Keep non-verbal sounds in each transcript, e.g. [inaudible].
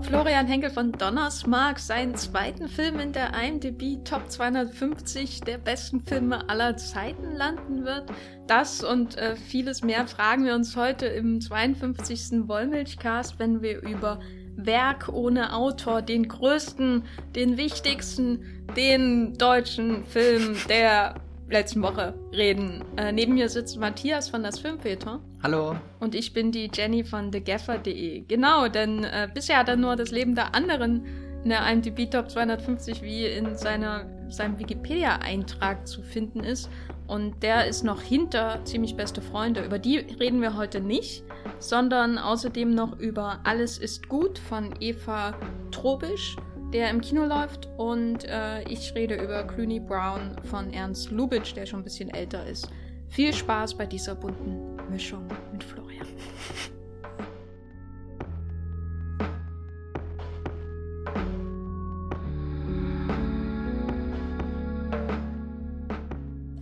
ob Florian Henkel von Donnersmark seinen zweiten Film in der IMDb Top 250 der besten Filme aller Zeiten landen wird. Das und äh, vieles mehr fragen wir uns heute im 52. Wollmilchcast, wenn wir über Werk ohne Autor, den größten, den wichtigsten, den deutschen Film der letzten Woche reden. Äh, neben mir sitzt Matthias von das Filmfilter. Hallo. Und ich bin die Jenny von thegaffer.de. Genau, denn äh, bisher hat er nur das Leben der anderen in der IMDb Top 250 wie in seiner, seinem Wikipedia-Eintrag zu finden ist. Und der ist noch hinter ziemlich beste Freunde. Über die reden wir heute nicht, sondern außerdem noch über Alles ist gut von Eva Trobisch der im Kino läuft. Und äh, ich rede über Clooney Brown von Ernst Lubitsch, der schon ein bisschen älter ist. Viel Spaß bei dieser bunten Mischung mit Florian.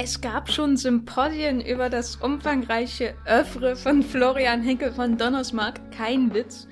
Es gab schon Symposien über das umfangreiche Öffre von Florian Henkel von Donnersmarck. Kein Witz.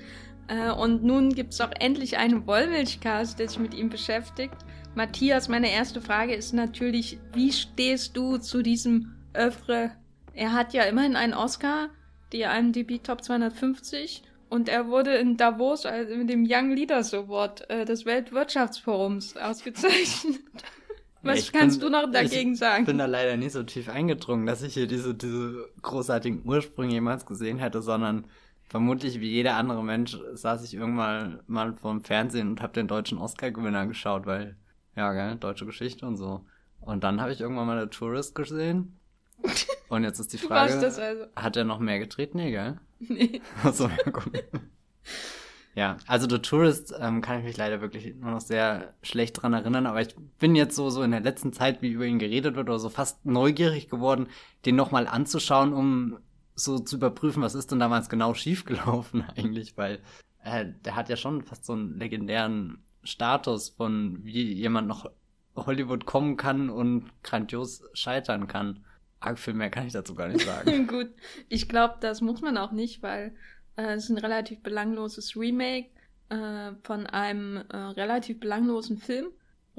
Äh, und nun gibt es auch endlich einen Wollmilchcast, der sich mit ihm beschäftigt. Matthias, meine erste Frage ist natürlich, wie stehst du zu diesem Öffre? Er hat ja immerhin einen Oscar, die IMDb Top 250, und er wurde in Davos also mit dem Young Leaders Award äh, des Weltwirtschaftsforums ausgezeichnet. [laughs] Was ich kannst bin, du noch dagegen ich sagen? Ich bin da leider nicht so tief eingedrungen, dass ich hier diese, diese großartigen Ursprünge jemals gesehen hätte, sondern vermutlich wie jeder andere Mensch saß ich irgendwann mal vorm Fernsehen und habe den deutschen Oscar-Gewinner geschaut, weil, ja, gell, deutsche Geschichte und so. Und dann habe ich irgendwann mal The Tourist gesehen. [laughs] Und jetzt ist die Frage, also. hat er noch mehr gedreht? Nee, gell? [laughs] Nee. [laughs] Achso, ja, gut. Ja, also The Tourist ähm, kann ich mich leider wirklich nur noch sehr schlecht dran erinnern, aber ich bin jetzt so, so in der letzten Zeit, wie über ihn geredet wird, oder so fast neugierig geworden, den nochmal anzuschauen, um so zu überprüfen, was ist denn damals genau schiefgelaufen [laughs] eigentlich, weil äh, der hat ja schon fast so einen legendären Status von wie jemand noch Hollywood kommen kann und grandios scheitern kann. Arg viel mehr kann ich dazu gar nicht sagen. [laughs] Gut, ich glaube, das muss man auch nicht, weil äh, es ist ein relativ belangloses Remake äh, von einem äh, relativ belanglosen Film.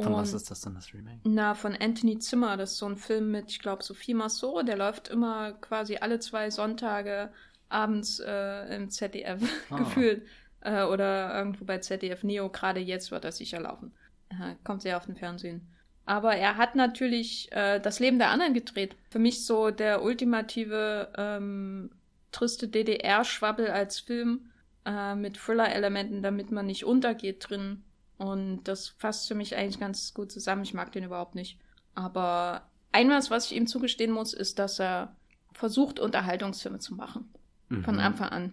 Von was ist das denn, das Remake? Na, von Anthony Zimmer. Das ist so ein Film mit, ich glaube, Sophie Massot. Der läuft immer quasi alle zwei Sonntage abends äh, im ZDF [laughs] ah. gefühlt. Äh, oder irgendwo bei ZDF Neo. Gerade jetzt wird er sicher laufen. Äh, kommt sehr auf den Fernsehen. Aber er hat natürlich äh, das Leben der anderen gedreht. Für mich so der ultimative ähm, triste DDR-Schwabbel als Film äh, mit Thriller-Elementen, damit man nicht untergeht drin. Und das fasst für mich eigentlich ganz gut zusammen. Ich mag den überhaupt nicht. Aber einmal, was ich ihm zugestehen muss, ist, dass er versucht, Unterhaltungsfilme zu machen. Mhm. Von Anfang an.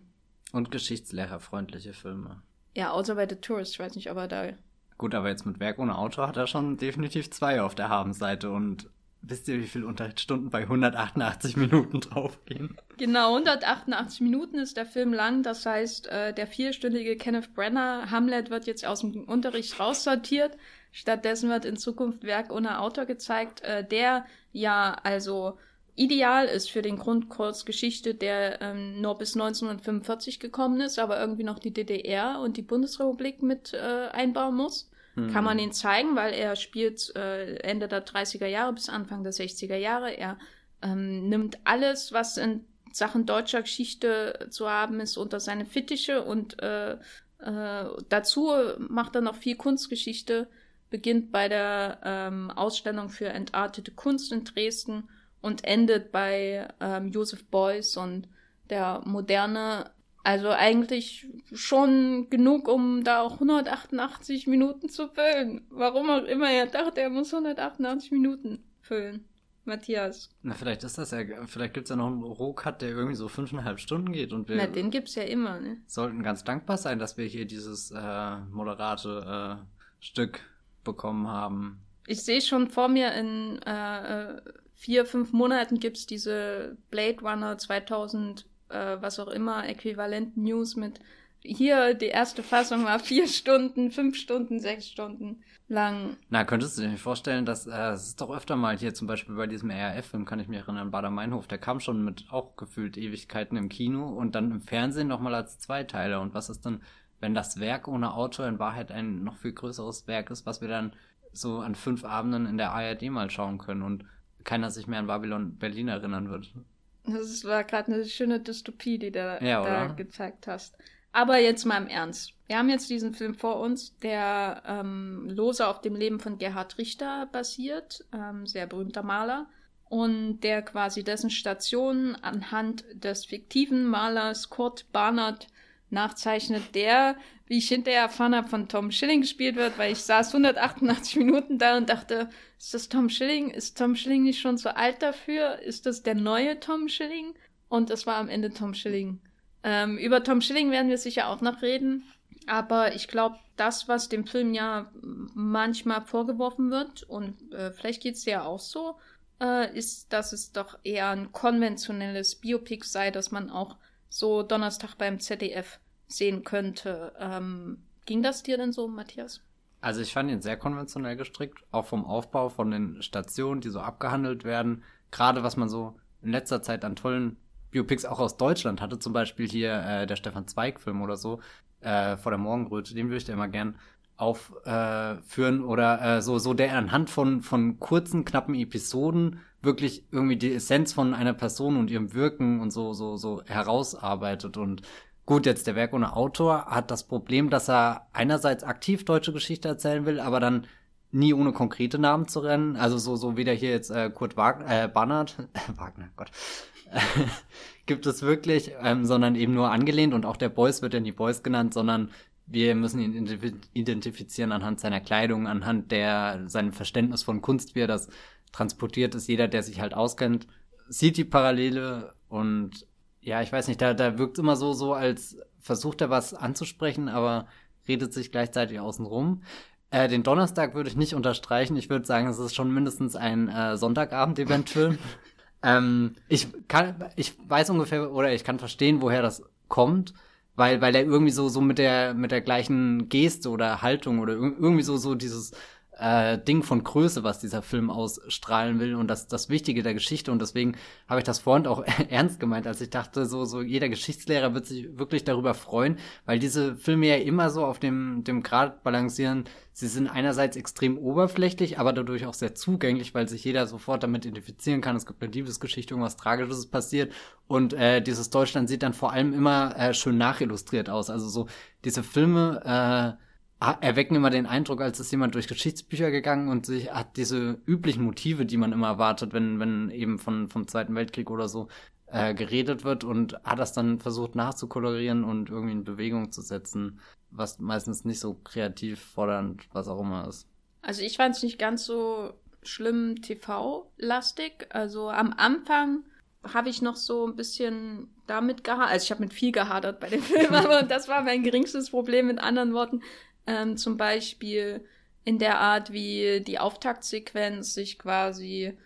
Und geschichtslehrerfreundliche Filme. Ja, außer bei The Tourist. Ich weiß nicht, ob er da. Gut, aber jetzt mit Werk ohne Autor hat er schon definitiv zwei auf der Habenseite und Wisst ihr, wie viele Unterrichtsstunden bei 188 Minuten draufgehen? Genau, 188 Minuten ist der Film lang. Das heißt, äh, der vierstündige Kenneth Brenner Hamlet wird jetzt aus dem Unterricht raussortiert. Stattdessen wird in Zukunft Werk ohne Autor gezeigt, äh, der ja also ideal ist für den Grundkurs Geschichte, der ähm, nur bis 1945 gekommen ist, aber irgendwie noch die DDR und die Bundesrepublik mit äh, einbauen muss. Mhm. Kann man ihn zeigen, weil er spielt äh, Ende der 30er Jahre bis Anfang der 60er Jahre. Er ähm, nimmt alles, was in Sachen deutscher Geschichte zu haben ist, unter seine Fittiche und äh, äh, dazu macht er noch viel Kunstgeschichte, beginnt bei der ähm, Ausstellung für entartete Kunst in Dresden und endet bei ähm, Joseph Beuys und der moderne also eigentlich schon genug, um da auch 188 Minuten zu füllen. Warum auch immer er dachte, er muss 188 Minuten füllen. Matthias. Na, vielleicht ist das ja, vielleicht gibt es ja noch einen Rohcut, der irgendwie so fünfeinhalb Stunden geht und wir. Na, den gibt's ja immer, ne? Sollten ganz dankbar sein, dass wir hier dieses äh, moderate äh, Stück bekommen haben. Ich sehe schon vor mir in äh, äh vier, fünf Monaten gibt's diese Blade Runner 2000 äh, was auch immer, äquivalenten News mit hier, die erste Fassung war vier Stunden, fünf Stunden, sechs Stunden lang. Na, könntest du dir nicht vorstellen, dass äh, es ist doch öfter mal hier zum Beispiel bei diesem RAF-Film, kann ich mich erinnern, Bader-Meinhof, der kam schon mit auch gefühlt Ewigkeiten im Kino und dann im Fernsehen nochmal als Zweiteiler. Und was ist dann, wenn das Werk ohne Autor in Wahrheit ein noch viel größeres Werk ist, was wir dann so an fünf Abenden in der ARD mal schauen können und keiner sich mehr an Babylon Berlin erinnern wird. Das war gerade eine schöne Dystopie, die du ja, da gezeigt hast. Aber jetzt mal im Ernst. Wir haben jetzt diesen Film vor uns, der ähm, lose auf dem Leben von Gerhard Richter basiert, ähm, sehr berühmter Maler, und der quasi dessen Station anhand des fiktiven Malers Kurt Barnard nachzeichnet, der, wie ich hinterher erfahren habe, von Tom Schilling gespielt wird, weil ich saß 188 [laughs] Minuten da und dachte, ist das Tom Schilling? Ist Tom Schilling nicht schon zu alt dafür? Ist das der neue Tom Schilling? Und es war am Ende Tom Schilling. Ähm, über Tom Schilling werden wir sicher auch noch reden. Aber ich glaube, das, was dem Film ja manchmal vorgeworfen wird, und äh, vielleicht geht es ja auch so, äh, ist, dass es doch eher ein konventionelles Biopic sei, dass man auch so Donnerstag beim ZDF sehen könnte. Ähm, ging das dir denn so, Matthias? Also ich fand ihn sehr konventionell gestrickt, auch vom Aufbau von den Stationen, die so abgehandelt werden. Gerade was man so in letzter Zeit an tollen Biopics auch aus Deutschland hatte, zum Beispiel hier äh, der Stefan Zweig-Film oder so, äh, vor der Morgenröte, den würde ich dir immer gern aufführen äh, oder äh, so, so der anhand von, von kurzen, knappen Episoden wirklich irgendwie die Essenz von einer Person und ihrem Wirken und so, so, so herausarbeitet und Gut, jetzt der Werk ohne Autor hat das Problem, dass er einerseits aktiv deutsche Geschichte erzählen will, aber dann nie ohne konkrete Namen zu rennen. Also so, so wie der hier jetzt äh, Kurt Wagner, äh, Barnard, [laughs] Wagner, Gott, [laughs] gibt es wirklich, ähm, sondern eben nur angelehnt und auch der Boys wird ja nie Boys genannt, sondern wir müssen ihn identifizieren anhand seiner Kleidung, anhand der seinem Verständnis von Kunst, wie er das transportiert ist. Jeder, der sich halt auskennt, sieht die Parallele und ja, ich weiß nicht, da, da wirkt immer so, so, als versucht er was anzusprechen, aber redet sich gleichzeitig außen rum. Äh, den Donnerstag würde ich nicht unterstreichen. Ich würde sagen, es ist schon mindestens ein äh, Sonntagabend-Event-Film. [laughs] ähm, ich kann, ich weiß ungefähr oder ich kann verstehen, woher das kommt, weil, weil er irgendwie so, so mit der, mit der gleichen Geste oder Haltung oder irgendwie so, so dieses, äh, Ding von Größe, was dieser Film ausstrahlen will und das das Wichtige der Geschichte und deswegen habe ich das vorhin auch [laughs] ernst gemeint, als ich dachte, so so jeder Geschichtslehrer wird sich wirklich darüber freuen, weil diese Filme ja immer so auf dem dem Grad balancieren. Sie sind einerseits extrem oberflächlich, aber dadurch auch sehr zugänglich, weil sich jeder sofort damit identifizieren kann. Es gibt eine Liebesgeschichte, irgendwas Tragisches passiert und äh, dieses Deutschland sieht dann vor allem immer äh, schön nachillustriert aus. Also so diese Filme äh, erwecken immer den Eindruck, als ist jemand durch Geschichtsbücher gegangen und sich hat diese üblichen Motive, die man immer erwartet, wenn, wenn eben von, vom Zweiten Weltkrieg oder so äh, geredet wird und hat das dann versucht nachzukolorieren und irgendwie in Bewegung zu setzen, was meistens nicht so kreativ fordernd, was auch immer ist. Also ich fand es nicht ganz so schlimm TV-lastig. Also am Anfang habe ich noch so ein bisschen damit gehadert. Also ich habe mit viel gehadert bei dem Film, [laughs] aber das war mein geringstes Problem mit anderen Worten. Ähm, zum Beispiel in der Art, wie die Auftaktsequenz sich quasi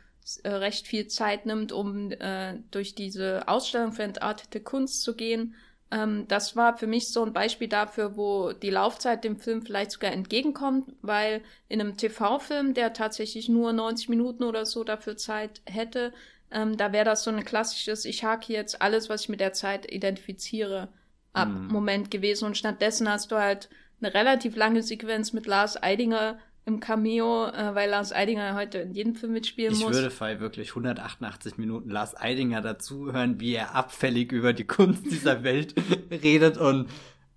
äh, recht viel Zeit nimmt, um äh, durch diese Ausstellung für entartete Kunst zu gehen. Ähm, das war für mich so ein Beispiel dafür, wo die Laufzeit dem Film vielleicht sogar entgegenkommt, weil in einem TV-Film, der tatsächlich nur 90 Minuten oder so dafür Zeit hätte, ähm, da wäre das so ein klassisches, ich hake jetzt alles, was ich mit der Zeit identifiziere, ab mm. Moment gewesen. Und stattdessen hast du halt eine relativ lange Sequenz mit Lars Eidinger im Cameo, äh, weil Lars Eidinger heute in jedem Film mitspielen ich muss. Ich würde Fall wirklich 188 Minuten Lars Eidinger dazuhören, wie er abfällig über die Kunst dieser [laughs] Welt redet und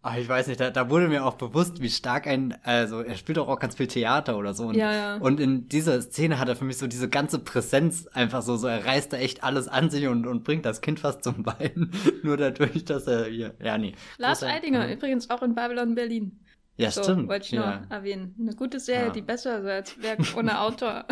Ach, ich weiß nicht, da, da wurde mir auch bewusst, wie stark ein, also er spielt auch, auch ganz viel Theater oder so. Und, ja, ja. und in dieser Szene hat er für mich so diese ganze Präsenz einfach so, so er reißt da echt alles an sich und, und bringt das Kind fast zum Bein. [laughs] Nur dadurch, dass er hier, ja, nee. Lars Eidinger, ja. übrigens auch in Babylon Berlin. Ja, so, stimmt. Wollte ich nur ja. erwähnen. Eine gute Serie, ja. die besser ist als Werk [laughs] ohne Autor.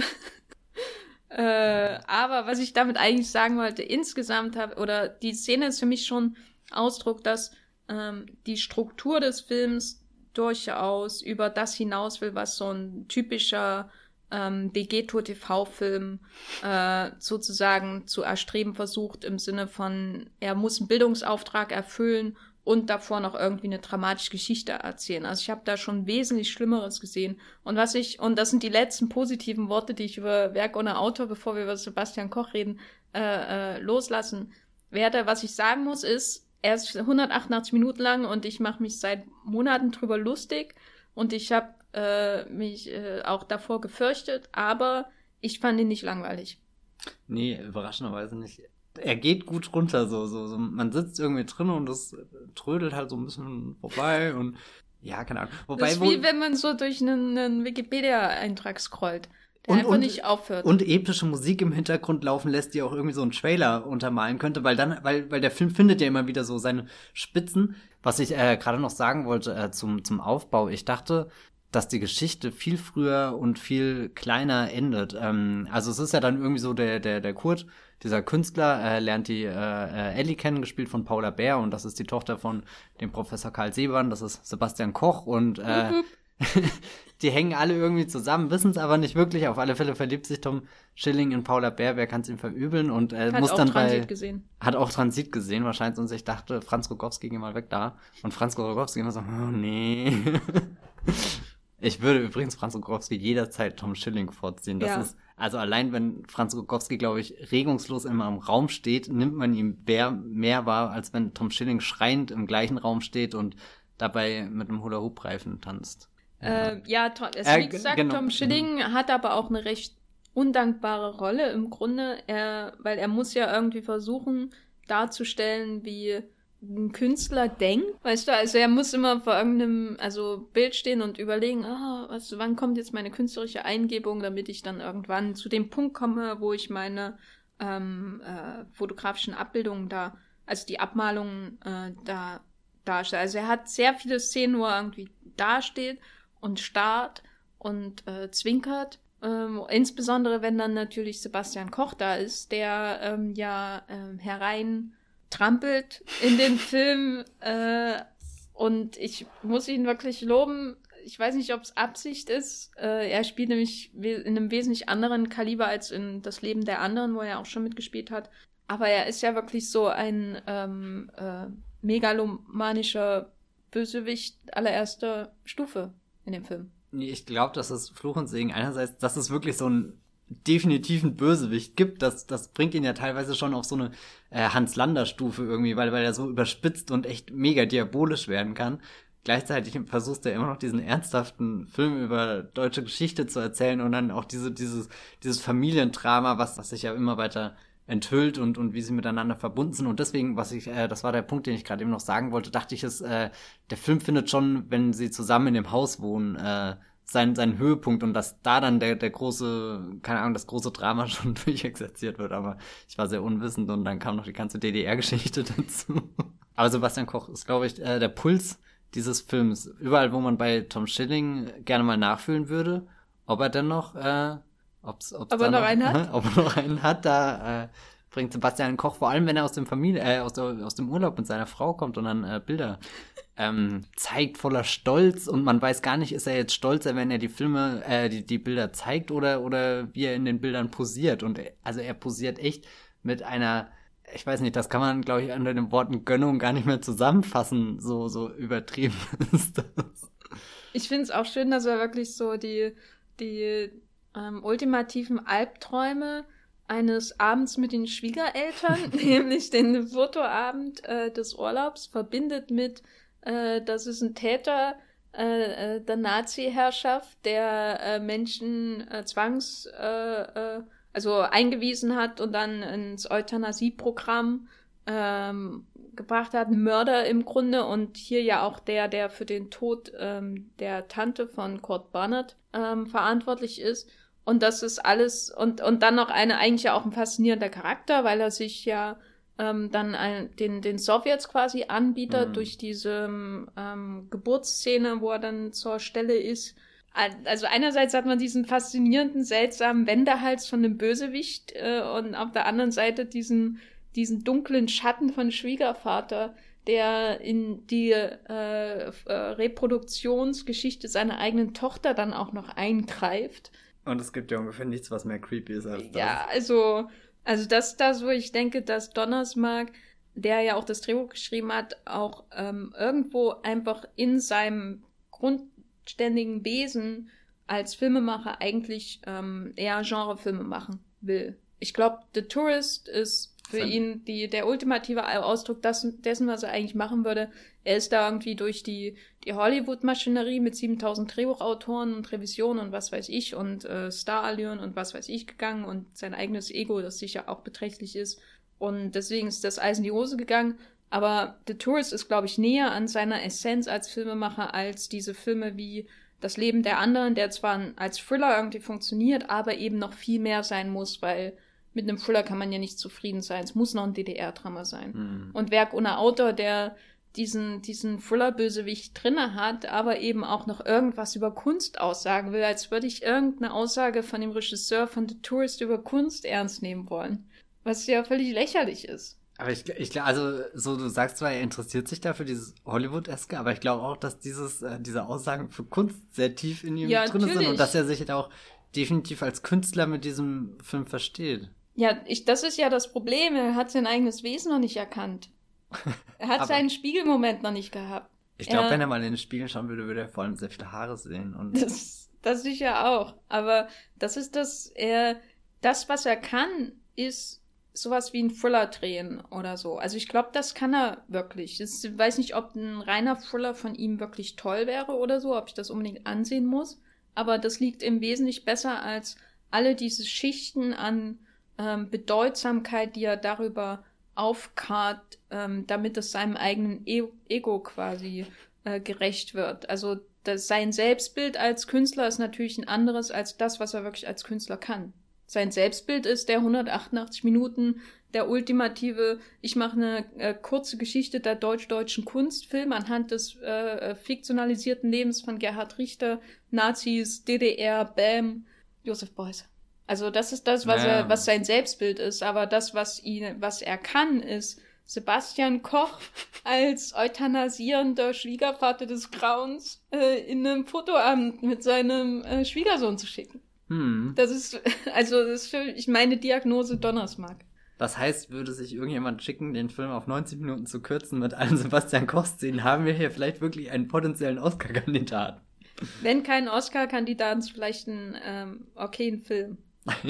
[laughs] äh, aber was ich damit eigentlich sagen wollte, insgesamt habe, oder die Szene ist für mich schon Ausdruck, dass ähm, die Struktur des Films durchaus über das hinaus will, was so ein typischer ähm, Degeto TV-Film äh, sozusagen zu erstreben versucht, im Sinne von, er muss einen Bildungsauftrag erfüllen und davor noch irgendwie eine dramatische Geschichte erzählen. Also ich habe da schon wesentlich Schlimmeres gesehen. Und was ich, und das sind die letzten positiven Worte, die ich über Werk ohne Autor, bevor wir über Sebastian Koch reden, äh, äh, loslassen werde. Was ich sagen muss, ist, er ist 188 Minuten lang und ich mache mich seit Monaten drüber lustig und ich habe äh, mich äh, auch davor gefürchtet, aber ich fand ihn nicht langweilig. Nee, überraschenderweise nicht. Er geht gut runter, so, so, so. Man sitzt irgendwie drin und das trödelt halt so ein bisschen vorbei und ja, keine Ahnung. Wobei, das ist wie wenn man so durch einen, einen Wikipedia-Eintrag scrollt. Der und, einfach und, nicht aufhört. Und epische Musik im Hintergrund laufen lässt, die auch irgendwie so einen Trailer untermalen könnte, weil dann, weil, weil der Film findet ja immer wieder so seine Spitzen. Was ich äh, gerade noch sagen wollte äh, zum, zum Aufbau, ich dachte, dass die Geschichte viel früher und viel kleiner endet. Ähm, also es ist ja dann irgendwie so, der, der, der Kurt, dieser Künstler, äh, lernt die äh, äh Ellie kennen, gespielt von Paula Bär und das ist die Tochter von dem Professor Karl Sebern, das ist Sebastian Koch. Und äh, [laughs] die hängen alle irgendwie zusammen, wissen es aber nicht wirklich. Auf alle Fälle verliebt sich Tom Schilling in Paula Bär, wer kann es ihm verübeln? Und äh, hat muss dann Transit bei gesehen. hat auch Transit gesehen wahrscheinlich. Und sich dachte, Franz Rogowski geh mal weg da. Und Franz Rogowski immer so, oh nee. [laughs] ich würde übrigens Franz Rogowski jederzeit Tom Schilling vorziehen. Das ja. ist also allein wenn Franz Rogowski, glaube ich, regungslos immer im Raum steht, nimmt man ihm mehr, mehr wahr, als wenn Tom Schilling schreiend im gleichen Raum steht und dabei mit einem Hula-Hoop-Reifen tanzt. Äh, ja, es, äh, wie gesagt, genau. Tom Schilling mhm. hat aber auch eine recht undankbare Rolle im Grunde, er, weil er muss ja irgendwie versuchen darzustellen, wie ein Künstler denkt, weißt du, also er muss immer vor irgendeinem also Bild stehen und überlegen, ah, was, wann kommt jetzt meine künstlerische Eingebung, damit ich dann irgendwann zu dem Punkt komme, wo ich meine ähm, äh, fotografischen Abbildungen da, also die Abmalungen äh, da darstelle. Also er hat sehr viele Szenen, wo er irgendwie dasteht und starrt und äh, zwinkert. Ähm, insbesondere wenn dann natürlich Sebastian Koch da ist, der ähm, ja ähm, herein trampelt in den [laughs] Film. Äh, und ich muss ihn wirklich loben. Ich weiß nicht, ob es Absicht ist. Äh, er spielt nämlich in einem wesentlich anderen Kaliber als in Das Leben der anderen, wo er auch schon mitgespielt hat. Aber er ist ja wirklich so ein ähm, äh, megalomanischer Bösewicht allererster Stufe in dem Film. Ich glaube, dass es Fluch und Segen einerseits, dass es wirklich so definitiven Bösewicht gibt, das, das bringt ihn ja teilweise schon auf so eine äh, Hans-Lander-Stufe irgendwie, weil, weil er so überspitzt und echt mega diabolisch werden kann. Gleichzeitig versucht er immer noch diesen ernsthaften Film über deutsche Geschichte zu erzählen und dann auch diese, dieses, dieses Familiendrama, was, was sich ja immer weiter enthüllt und, und wie sie miteinander verbunden sind. Und deswegen, was ich, äh, das war der Punkt, den ich gerade eben noch sagen wollte, dachte ich, ist, äh, der Film findet schon, wenn sie zusammen in dem Haus wohnen, äh, seinen, seinen Höhepunkt und dass da dann der, der große, keine Ahnung, das große Drama [laughs] schon durchexerziert wird. Aber ich war sehr unwissend und dann kam noch die ganze DDR-Geschichte [laughs] dazu. Aber Sebastian Koch ist, glaube ich, äh, der Puls dieses Films. Überall, wo man bei Tom Schilling gerne mal nachfühlen würde, ob er denn noch äh, Ob's, ob's ob er noch, noch einen hat? [laughs] Ob er noch einen hat, da äh, bringt Sebastian Koch, vor allem wenn er aus dem Familie, äh, aus, der, aus dem Urlaub mit seiner Frau kommt und dann äh, Bilder ähm, zeigt voller Stolz und man weiß gar nicht, ist er jetzt stolzer, wenn er die Filme, äh, die, die Bilder zeigt oder, oder wie er in den Bildern posiert. Und also er posiert echt mit einer, ich weiß nicht, das kann man, glaube ich, unter den Worten Gönnung gar nicht mehr zusammenfassen, so, so übertrieben [laughs] ist das. Ich finde es auch schön, dass er wirklich so die, die ähm, ultimativen Albträume eines Abends mit den Schwiegereltern, [laughs] nämlich den Fotoabend äh, des Urlaubs, verbindet mit, äh, das ist ein Täter äh, äh der Nazi-Herrschaft, der äh, Menschen äh, zwangs, also eingewiesen hat und dann ins Euthanasie-Programm ähm, gebracht hat, Mörder im Grunde und hier ja auch der, der für den Tod ähm, der Tante von Kurt Barnett ähm, verantwortlich ist. Und das ist alles, und, und dann noch eine, eigentlich ja auch ein faszinierender Charakter, weil er sich ja ähm, dann ein, den, den Sowjets quasi anbietet mhm. durch diese ähm, Geburtsszene, wo er dann zur Stelle ist. Also einerseits hat man diesen faszinierenden, seltsamen Wendehals von dem Bösewicht äh, und auf der anderen Seite diesen, diesen dunklen Schatten von Schwiegervater, der in die äh, äh, Reproduktionsgeschichte seiner eigenen Tochter dann auch noch eingreift. Und es gibt ja ungefähr nichts, was mehr creepy ist als das. Ja, also, also das ist das, wo ich denke, dass Donnersmark, der ja auch das Drehbuch geschrieben hat, auch ähm, irgendwo einfach in seinem grundständigen Wesen als Filmemacher eigentlich ähm, eher Genrefilme machen will. Ich glaube, The Tourist ist für ihn die, der ultimative Ausdruck dessen, dessen, was er eigentlich machen würde. Er ist da irgendwie durch die, die Hollywood-Maschinerie mit 7000 Drehbuchautoren und Revisionen und was weiß ich und äh, Star-Allüren und was weiß ich gegangen und sein eigenes Ego, das sicher auch beträchtlich ist. Und deswegen ist das Eis in die Hose gegangen. Aber The Tourist ist, glaube ich, näher an seiner Essenz als Filmemacher als diese Filme wie Das Leben der anderen, der zwar als Thriller irgendwie funktioniert, aber eben noch viel mehr sein muss, weil mit einem Thriller kann man ja nicht zufrieden sein. Es muss noch ein DDR-Drama sein. Mhm. Und Werk ohne Autor, der diesen, diesen Thriller-Bösewicht drinne hat, aber eben auch noch irgendwas über Kunst aussagen will, als würde ich irgendeine Aussage von dem Regisseur von The Tourist über Kunst ernst nehmen wollen. Was ja völlig lächerlich ist. Aber ich, ich glaube, also, so du sagst zwar, er interessiert sich dafür dieses Hollywood-eske, aber ich glaube auch, dass dieses, äh, diese Aussagen für Kunst sehr tief in ihm ja, drin natürlich. sind und dass er sich halt auch definitiv als Künstler mit diesem Film versteht. Ja, ich, das ist ja das Problem. Er hat sein eigenes Wesen noch nicht erkannt. Er hat [laughs] seinen Spiegelmoment noch nicht gehabt. Ich glaube, wenn er mal in den Spiegel schauen würde, würde er vor allem sehr viele Haare sehen. Und das, das sicher auch. Aber das ist das, er, das, was er kann, ist sowas wie ein Thriller drehen oder so. Also ich glaube, das kann er wirklich. Ich weiß nicht, ob ein reiner Thriller von ihm wirklich toll wäre oder so, ob ich das unbedingt ansehen muss. Aber das liegt im Wesentlichen besser als alle diese Schichten an ähm, Bedeutsamkeit, die er darüber aufkarrt, ähm, damit es seinem eigenen e Ego quasi äh, gerecht wird. Also das, sein Selbstbild als Künstler ist natürlich ein anderes als das, was er wirklich als Künstler kann. Sein Selbstbild ist der 188 Minuten, der ultimative, ich mache eine äh, kurze Geschichte der deutsch-deutschen Kunstfilm anhand des äh, fiktionalisierten Lebens von Gerhard Richter, Nazis, DDR, Bam, Josef Beuys. Also das ist das, was naja. er, was sein Selbstbild ist, aber das, was ihn, was er kann, ist Sebastian Koch als euthanasierender Schwiegervater des Grauens äh, in einem Fotoamt mit seinem äh, Schwiegersohn zu schicken. Hm. Das ist, [laughs] also, das ist für ich meine Diagnose Donnersmark. Das heißt, würde sich irgendjemand schicken, den Film auf 90 Minuten zu kürzen mit allen Sebastian Koch-Szenen, haben wir hier vielleicht wirklich einen potenziellen Oscar-Kandidaten. Wenn kein Oscar-Kandidat, vielleicht ein ähm, okayen Film.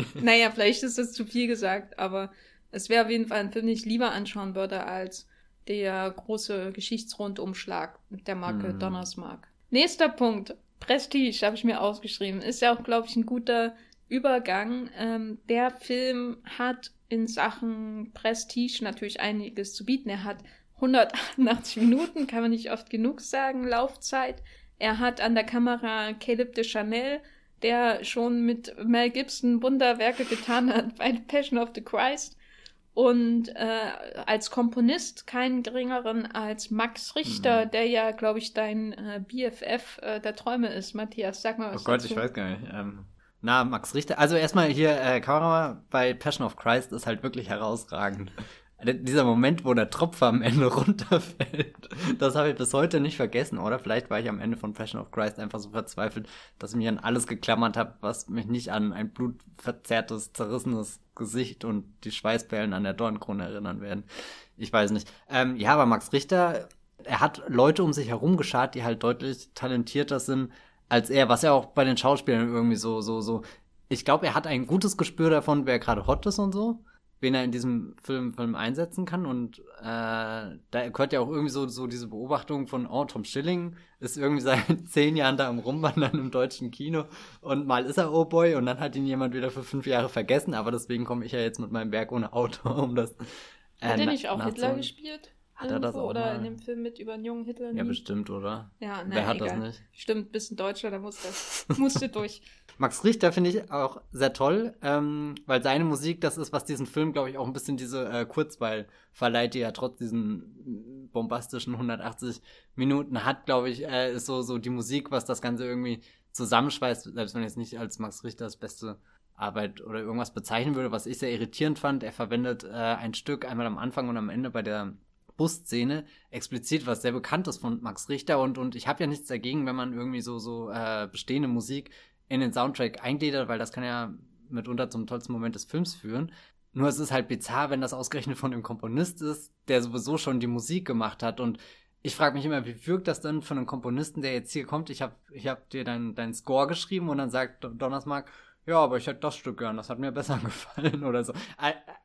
[laughs] naja, vielleicht ist das zu viel gesagt, aber es wäre auf jeden Fall ein Film, den ich lieber anschauen würde, als der große Geschichtsrundumschlag mit der Marke hm. Donnersmark. Nächster Punkt. Prestige habe ich mir ausgeschrieben. Ist ja auch, glaube ich, ein guter Übergang. Ähm, der Film hat in Sachen Prestige natürlich einiges zu bieten. Er hat 188 Minuten, kann man nicht oft genug sagen, Laufzeit. Er hat an der Kamera Caleb de Chanel, der schon mit Mel Gibson Wunderwerke getan hat [laughs] bei Passion of the Christ und äh, als Komponist keinen geringeren als Max Richter, mhm. der ja, glaube ich, dein äh, BFF äh, der Träume ist. Matthias, sag mal was. Oh Gott, dazu. ich weiß gar nicht. Ähm, na, Max Richter. Also erstmal hier, äh, Kamera bei Passion of Christ ist halt wirklich herausragend. Dieser Moment, wo der Tropfer am Ende [laughs] runterfällt, das habe ich bis heute nicht vergessen, oder? Vielleicht war ich am Ende von Passion of Christ einfach so verzweifelt, dass ich mich an alles geklammert habe, was mich nicht an ein blutverzerrtes, zerrissenes Gesicht und die Schweißperlen an der Dornkrone erinnern werden. Ich weiß nicht. Ähm, ja, aber Max Richter, er hat Leute um sich herum geschart, die halt deutlich talentierter sind als er, was ja auch bei den Schauspielern irgendwie so, so, so. Ich glaube, er hat ein gutes Gespür davon, wer gerade hot ist und so wen er in diesem Film, Film einsetzen kann. Und äh, da gehört ja auch irgendwie so, so diese Beobachtung von, oh, Tom Schilling ist irgendwie [laughs] seit zehn Jahren da am Rumwandern im deutschen Kino und mal ist er Oh Boy und dann hat ihn jemand wieder für fünf Jahre vergessen, aber deswegen komme ich ja jetzt mit meinem Berg ohne Auto, [laughs] um das. Äh, hat er nicht auch Hitler gespielt? Hat er das auch Oder mal? in dem Film mit über einen jungen Hitler? Nie? Ja, bestimmt, oder? Ja, nein, Wer hat egal. das nicht? Stimmt, bist ein Deutscher, da muss das, [laughs] musste durch. Max Richter finde ich auch sehr toll, ähm, weil seine Musik, das ist, was diesen Film, glaube ich, auch ein bisschen diese äh, Kurzweil verleiht, die er trotz diesen bombastischen 180 Minuten hat, glaube ich, äh, ist so, so die Musik, was das Ganze irgendwie zusammenschweißt, selbst wenn ich es nicht als Max Richter das beste Arbeit oder irgendwas bezeichnen würde, was ich sehr irritierend fand. Er verwendet äh, ein Stück einmal am Anfang und am Ende bei der Busszene explizit was sehr Bekanntes von Max Richter und, und ich habe ja nichts dagegen, wenn man irgendwie so, so äh, bestehende Musik in den Soundtrack eingliedert, weil das kann ja mitunter zum tollsten Moment des Films führen. Nur es ist halt bizarr, wenn das ausgerechnet von dem Komponist ist, der sowieso schon die Musik gemacht hat. Und ich frage mich immer, wie wirkt das denn von einem Komponisten, der jetzt hier kommt? Ich habe ich hab dir deinen dein Score geschrieben und dann sagt Donnersmark, ja, aber ich hätte das Stück gern, das hat mir besser [laughs] gefallen oder so.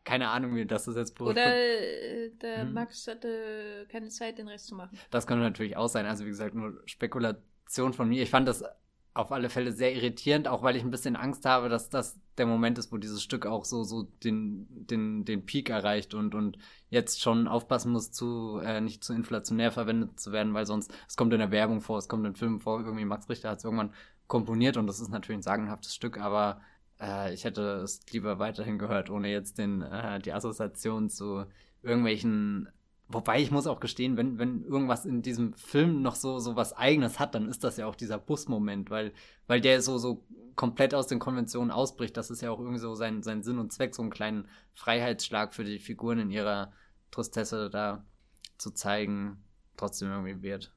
Keine Ahnung, wie das ist jetzt Oder äh, der hm. Max hatte keine Zeit, den Rest zu machen. Das könnte natürlich auch sein. Also wie gesagt, nur Spekulation von mir. Ich fand das auf alle Fälle sehr irritierend, auch weil ich ein bisschen Angst habe, dass das der Moment ist, wo dieses Stück auch so, so den, den, den Peak erreicht und, und jetzt schon aufpassen muss, zu, äh, nicht zu inflationär verwendet zu werden, weil sonst, es kommt in der Werbung vor, es kommt in Filmen vor, irgendwie Max Richter hat es irgendwann komponiert und das ist natürlich ein sagenhaftes Stück, aber äh, ich hätte es lieber weiterhin gehört, ohne jetzt den, äh, die Assoziation zu irgendwelchen Wobei ich muss auch gestehen, wenn, wenn irgendwas in diesem Film noch so, so was Eigenes hat, dann ist das ja auch dieser Busmoment, weil, weil der so, so komplett aus den Konventionen ausbricht. Das ist ja auch irgendwie so sein, sein Sinn und Zweck, so einen kleinen Freiheitsschlag für die Figuren in ihrer Tristesse da zu zeigen. Trotzdem irgendwie wert.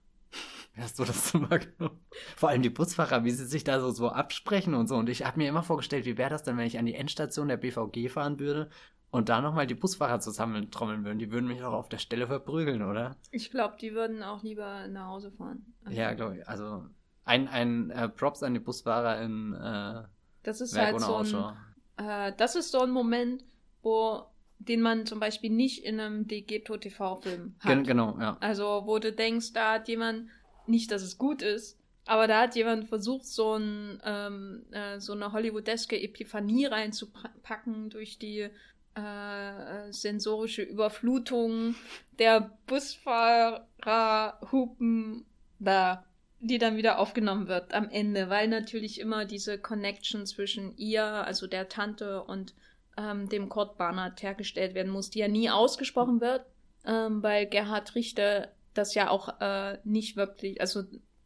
Hast du das so wahrgenommen? Vor allem die Busfahrer, wie sie sich da so, so absprechen und so. Und ich habe mir immer vorgestellt, wie wäre das denn, wenn ich an die Endstation der BVG fahren würde und da nochmal die Busfahrer zusammentrommeln würden, die würden mich auch auf der Stelle verprügeln, oder? Ich glaube, die würden auch lieber nach Hause fahren. Also ja, glaube ich. Also ein, ein äh, Props an die Busfahrer in äh, Das ist halt so ein, äh, das ist so ein Moment, wo den man zum Beispiel nicht in einem DGTO-TV-Film hat. Gen genau, ja. Also, wo du denkst, da hat jemand, nicht, dass es gut ist, aber da hat jemand versucht, so, ein, ähm, äh, so eine hollywoodeske Epiphanie reinzupacken durch die äh, sensorische Überflutung der Busfahrerhupen da, die dann wieder aufgenommen wird am Ende, weil natürlich immer diese Connection zwischen ihr, also der Tante und ähm, dem Kurt Barnard hergestellt werden muss, die ja nie ausgesprochen wird, ähm, weil Gerhard Richter das ja auch äh, nicht wirklich, also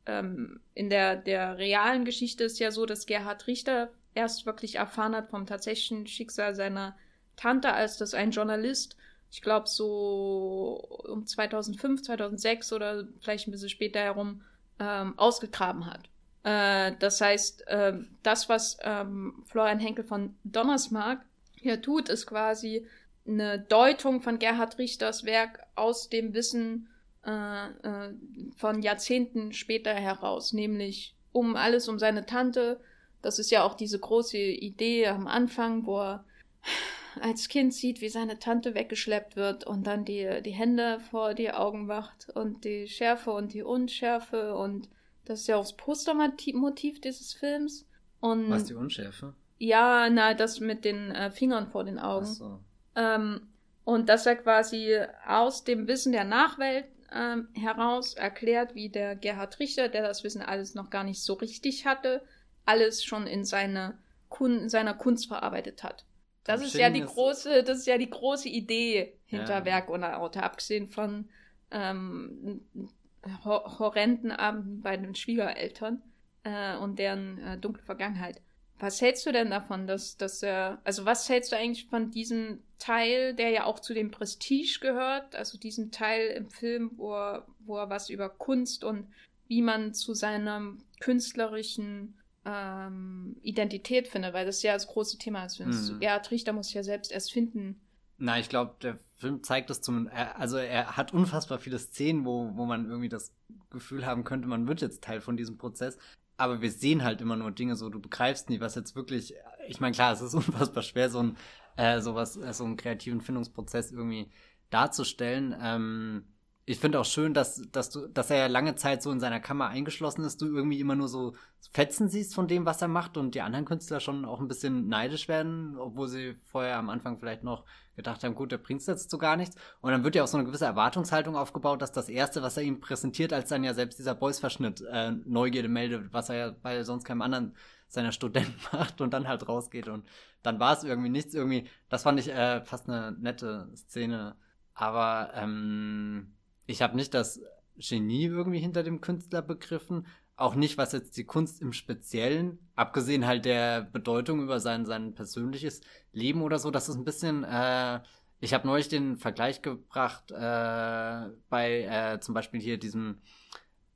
ähm, in der, der realen Geschichte ist ja so, dass Gerhard Richter erst wirklich erfahren hat vom tatsächlichen Schicksal seiner Tante, als das ein Journalist, ich glaube so um 2005, 2006 oder vielleicht ein bisschen später herum, ähm, ausgegraben hat. Äh, das heißt, äh, das, was ähm, Florian Henkel von Donnersmark hier tut, ist quasi eine Deutung von Gerhard Richters Werk aus dem Wissen äh, äh, von Jahrzehnten später heraus, nämlich um alles um seine Tante. Das ist ja auch diese große Idee am Anfang, wo er als Kind sieht, wie seine Tante weggeschleppt wird und dann die, die Hände vor die Augen wacht und die Schärfe und die Unschärfe und das ist ja auch das Postermotiv dieses Films. Und Was, die Unschärfe? Ja, na, das mit den äh, Fingern vor den Augen. Ach so. Ähm, und dass er quasi aus dem Wissen der Nachwelt ähm, heraus erklärt, wie der Gerhard Richter, der das Wissen alles noch gar nicht so richtig hatte, alles schon in seine Kun seiner Kunst verarbtet hat. Das ist ja die große, das ist ja die große Idee hinter ja. Werk ohne Auto, abgesehen von ähm, horrenden Abenden bei den Schwiegereltern äh, und deren äh, dunkle Vergangenheit. Was hältst du denn davon, dass, dass er, also was hältst du eigentlich von diesem Teil, der ja auch zu dem Prestige gehört, also diesem Teil im Film, wo er, wo er was über Kunst und wie man zu seinem künstlerischen ähm, Identität findet, weil das ja das große Thema ist. Mhm. Gerhard Richter muss sich ja selbst erst finden. Na, ich glaube, der Film zeigt das zum, also er hat unfassbar viele Szenen, wo, wo man irgendwie das Gefühl haben könnte, man wird jetzt Teil von diesem Prozess. Aber wir sehen halt immer nur Dinge so, du begreifst nie, was jetzt wirklich, ich meine, klar, es ist [laughs] unfassbar schwer, so ein, äh, sowas, äh, so einen kreativen Findungsprozess irgendwie darzustellen. Ähm, ich finde auch schön, dass, dass du, dass er ja lange Zeit so in seiner Kammer eingeschlossen ist, du irgendwie immer nur so Fetzen siehst von dem, was er macht und die anderen Künstler schon auch ein bisschen neidisch werden, obwohl sie vorher am Anfang vielleicht noch gedacht haben, gut, der bringt jetzt zu gar nichts. Und dann wird ja auch so eine gewisse Erwartungshaltung aufgebaut, dass das erste, was er ihm präsentiert, als dann ja selbst dieser Boys-Verschnitt äh, Neugierde meldet, was er ja bei sonst keinem anderen seiner Studenten [laughs] macht und dann halt rausgeht und dann war es irgendwie nichts irgendwie. Das fand ich äh, fast eine nette Szene. Aber ähm, ich habe nicht das Genie irgendwie hinter dem Künstler begriffen, auch nicht, was jetzt die Kunst im Speziellen, abgesehen halt der Bedeutung über sein, sein persönliches Leben oder so, das ist ein bisschen, äh, ich habe neulich den Vergleich gebracht äh, bei äh, zum Beispiel hier diesem,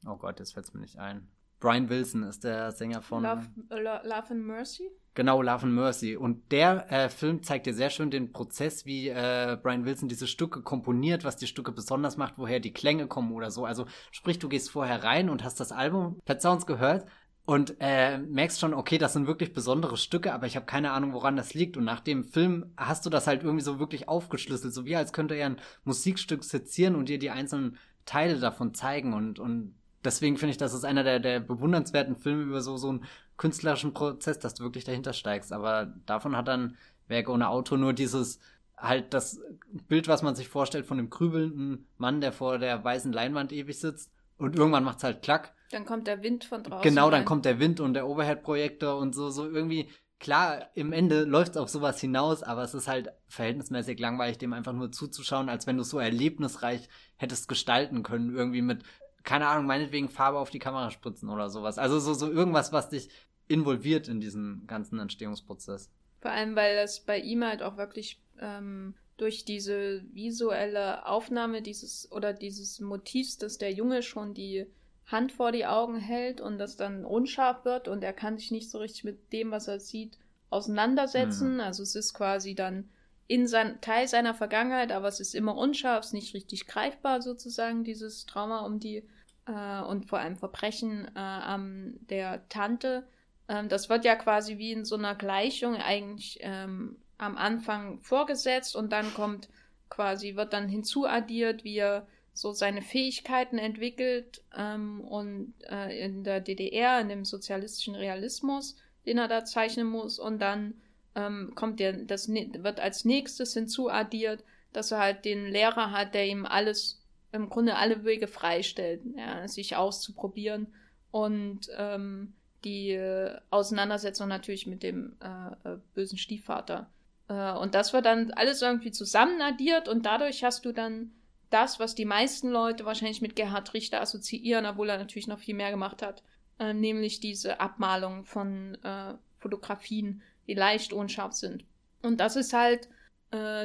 oh Gott, jetzt fällt es mir nicht ein. Brian Wilson ist der Sänger von Love, Love and Mercy? Genau, Love and Mercy. Und der äh, Film zeigt dir sehr schön den Prozess, wie äh, Brian Wilson diese Stücke komponiert, was die Stücke besonders macht, woher die Klänge kommen oder so. Also sprich, du gehst vorher rein und hast das Album Pet Sounds gehört und äh, merkst schon, okay, das sind wirklich besondere Stücke, aber ich habe keine Ahnung, woran das liegt. Und nach dem Film hast du das halt irgendwie so wirklich aufgeschlüsselt, so wie als könnte er ein Musikstück sezieren und dir die einzelnen Teile davon zeigen. Und, und deswegen finde ich, das ist einer der, der bewundernswerten Filme über so, so einen künstlerischen Prozess, dass du wirklich dahinter steigst. Aber davon hat dann Werk ohne Auto nur dieses, halt das Bild, was man sich vorstellt von dem krübelnden Mann, der vor der weißen Leinwand ewig sitzt. Und irgendwann macht's halt klack dann kommt der Wind von draußen. Genau, dann rein. kommt der Wind und der Overhead-Projektor und so, so irgendwie. Klar, im Ende läuft es auf sowas hinaus, aber es ist halt verhältnismäßig langweilig, dem einfach nur zuzuschauen, als wenn du so erlebnisreich hättest gestalten können, irgendwie mit, keine Ahnung, meinetwegen Farbe auf die Kamera spritzen oder sowas. Also so, so irgendwas, was dich involviert in diesen ganzen Entstehungsprozess. Vor allem, weil es bei ihm halt auch wirklich ähm, durch diese visuelle Aufnahme dieses oder dieses Motivs, dass der Junge schon die Hand vor die Augen hält und das dann unscharf wird und er kann sich nicht so richtig mit dem, was er sieht, auseinandersetzen. Mhm. Also es ist quasi dann in sein Teil seiner Vergangenheit, aber es ist immer unscharf, es ist nicht richtig greifbar sozusagen, dieses Trauma um die äh, und vor allem Verbrechen äh, am der Tante. Ähm, das wird ja quasi wie in so einer Gleichung eigentlich ähm, am Anfang vorgesetzt und dann kommt quasi, wird dann hinzuaddiert, wie er so seine Fähigkeiten entwickelt ähm, und äh, in der DDR, in dem sozialistischen Realismus, den er da zeichnen muss. Und dann ähm, kommt der, das wird als nächstes hinzuaddiert, dass er halt den Lehrer hat, der ihm alles, im Grunde alle Wege freistellt, ja, sich auszuprobieren. Und ähm, die äh, Auseinandersetzung natürlich mit dem äh, äh, bösen Stiefvater. Äh, und das wird dann alles irgendwie zusammenaddiert und dadurch hast du dann das, was die meisten Leute wahrscheinlich mit Gerhard Richter assoziieren, obwohl er natürlich noch viel mehr gemacht hat, äh, nämlich diese Abmalung von äh, Fotografien, die leicht unscharf sind. Und das ist halt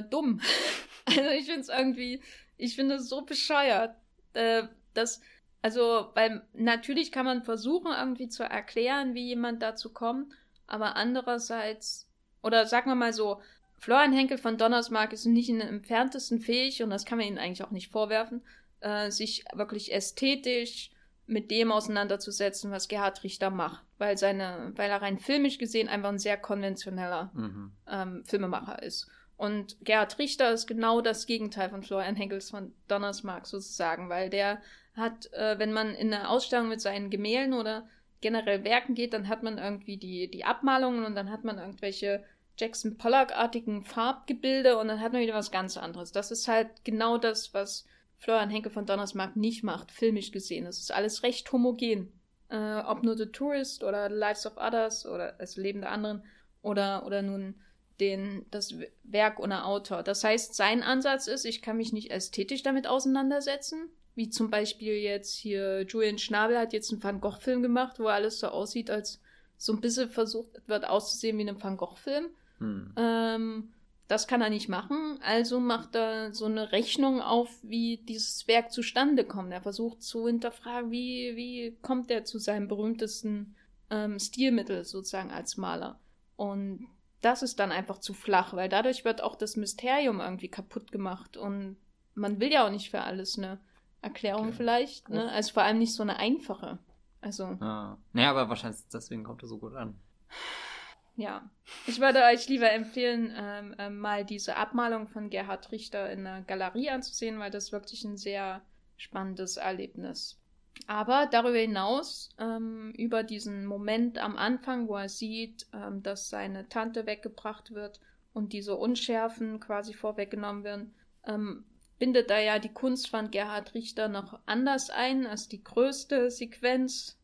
dumm. [laughs] also ich finde es irgendwie, ich finde es so bescheuert, äh, dass, also, weil natürlich kann man versuchen, irgendwie zu erklären, wie jemand dazu kommt, aber andererseits, oder sagen wir mal so, Florian Henkel von Donnersmarck ist nicht in den entferntesten fähig, und das kann man ihnen eigentlich auch nicht vorwerfen, äh, sich wirklich ästhetisch mit dem auseinanderzusetzen, was Gerhard Richter macht. Weil, seine, weil er rein filmisch gesehen einfach ein sehr konventioneller mhm. ähm, Filmemacher ist. Und Gerhard Richter ist genau das Gegenteil von Florian Henkels von Donnersmarck sozusagen, weil der hat, äh, wenn man in eine Ausstellung mit seinen Gemälden oder generell Werken geht, dann hat man irgendwie die, die Abmalungen und dann hat man irgendwelche Jackson Pollock-artigen Farbgebilde und dann hat man wieder was ganz anderes. Das ist halt genau das, was Florian Henke von Donnersmarck nicht macht, filmisch gesehen. Es ist alles recht homogen. Äh, ob nur The Tourist oder Lives of Others oder das Leben der anderen oder, oder nun den, das Werk ohne Autor. Das heißt, sein Ansatz ist, ich kann mich nicht ästhetisch damit auseinandersetzen, wie zum Beispiel jetzt hier Julian Schnabel hat jetzt einen Van Gogh-Film gemacht, wo alles so aussieht, als so ein bisschen versucht wird auszusehen wie ein Van Gogh-Film. Hm. Ähm, das kann er nicht machen, also macht er so eine Rechnung auf, wie dieses Werk zustande kommt. Er versucht zu hinterfragen, wie, wie kommt er zu seinem berühmtesten ähm, Stilmittel sozusagen als Maler. Und das ist dann einfach zu flach, weil dadurch wird auch das Mysterium irgendwie kaputt gemacht. Und man will ja auch nicht für alles eine Erklärung okay. vielleicht, ne? Also vor allem nicht so eine einfache. Also. Ah. Naja, aber wahrscheinlich deswegen kommt er so gut an ja. Ich würde euch lieber empfehlen, ähm, ähm, mal diese Abmalung von Gerhard Richter in der Galerie anzusehen, weil das wirklich ein sehr spannendes Erlebnis. Aber darüber hinaus, ähm, über diesen Moment am Anfang, wo er sieht, ähm, dass seine Tante weggebracht wird und diese Unschärfen quasi vorweggenommen werden, ähm, bindet er ja die Kunst von Gerhard Richter noch anders ein als die größte Sequenz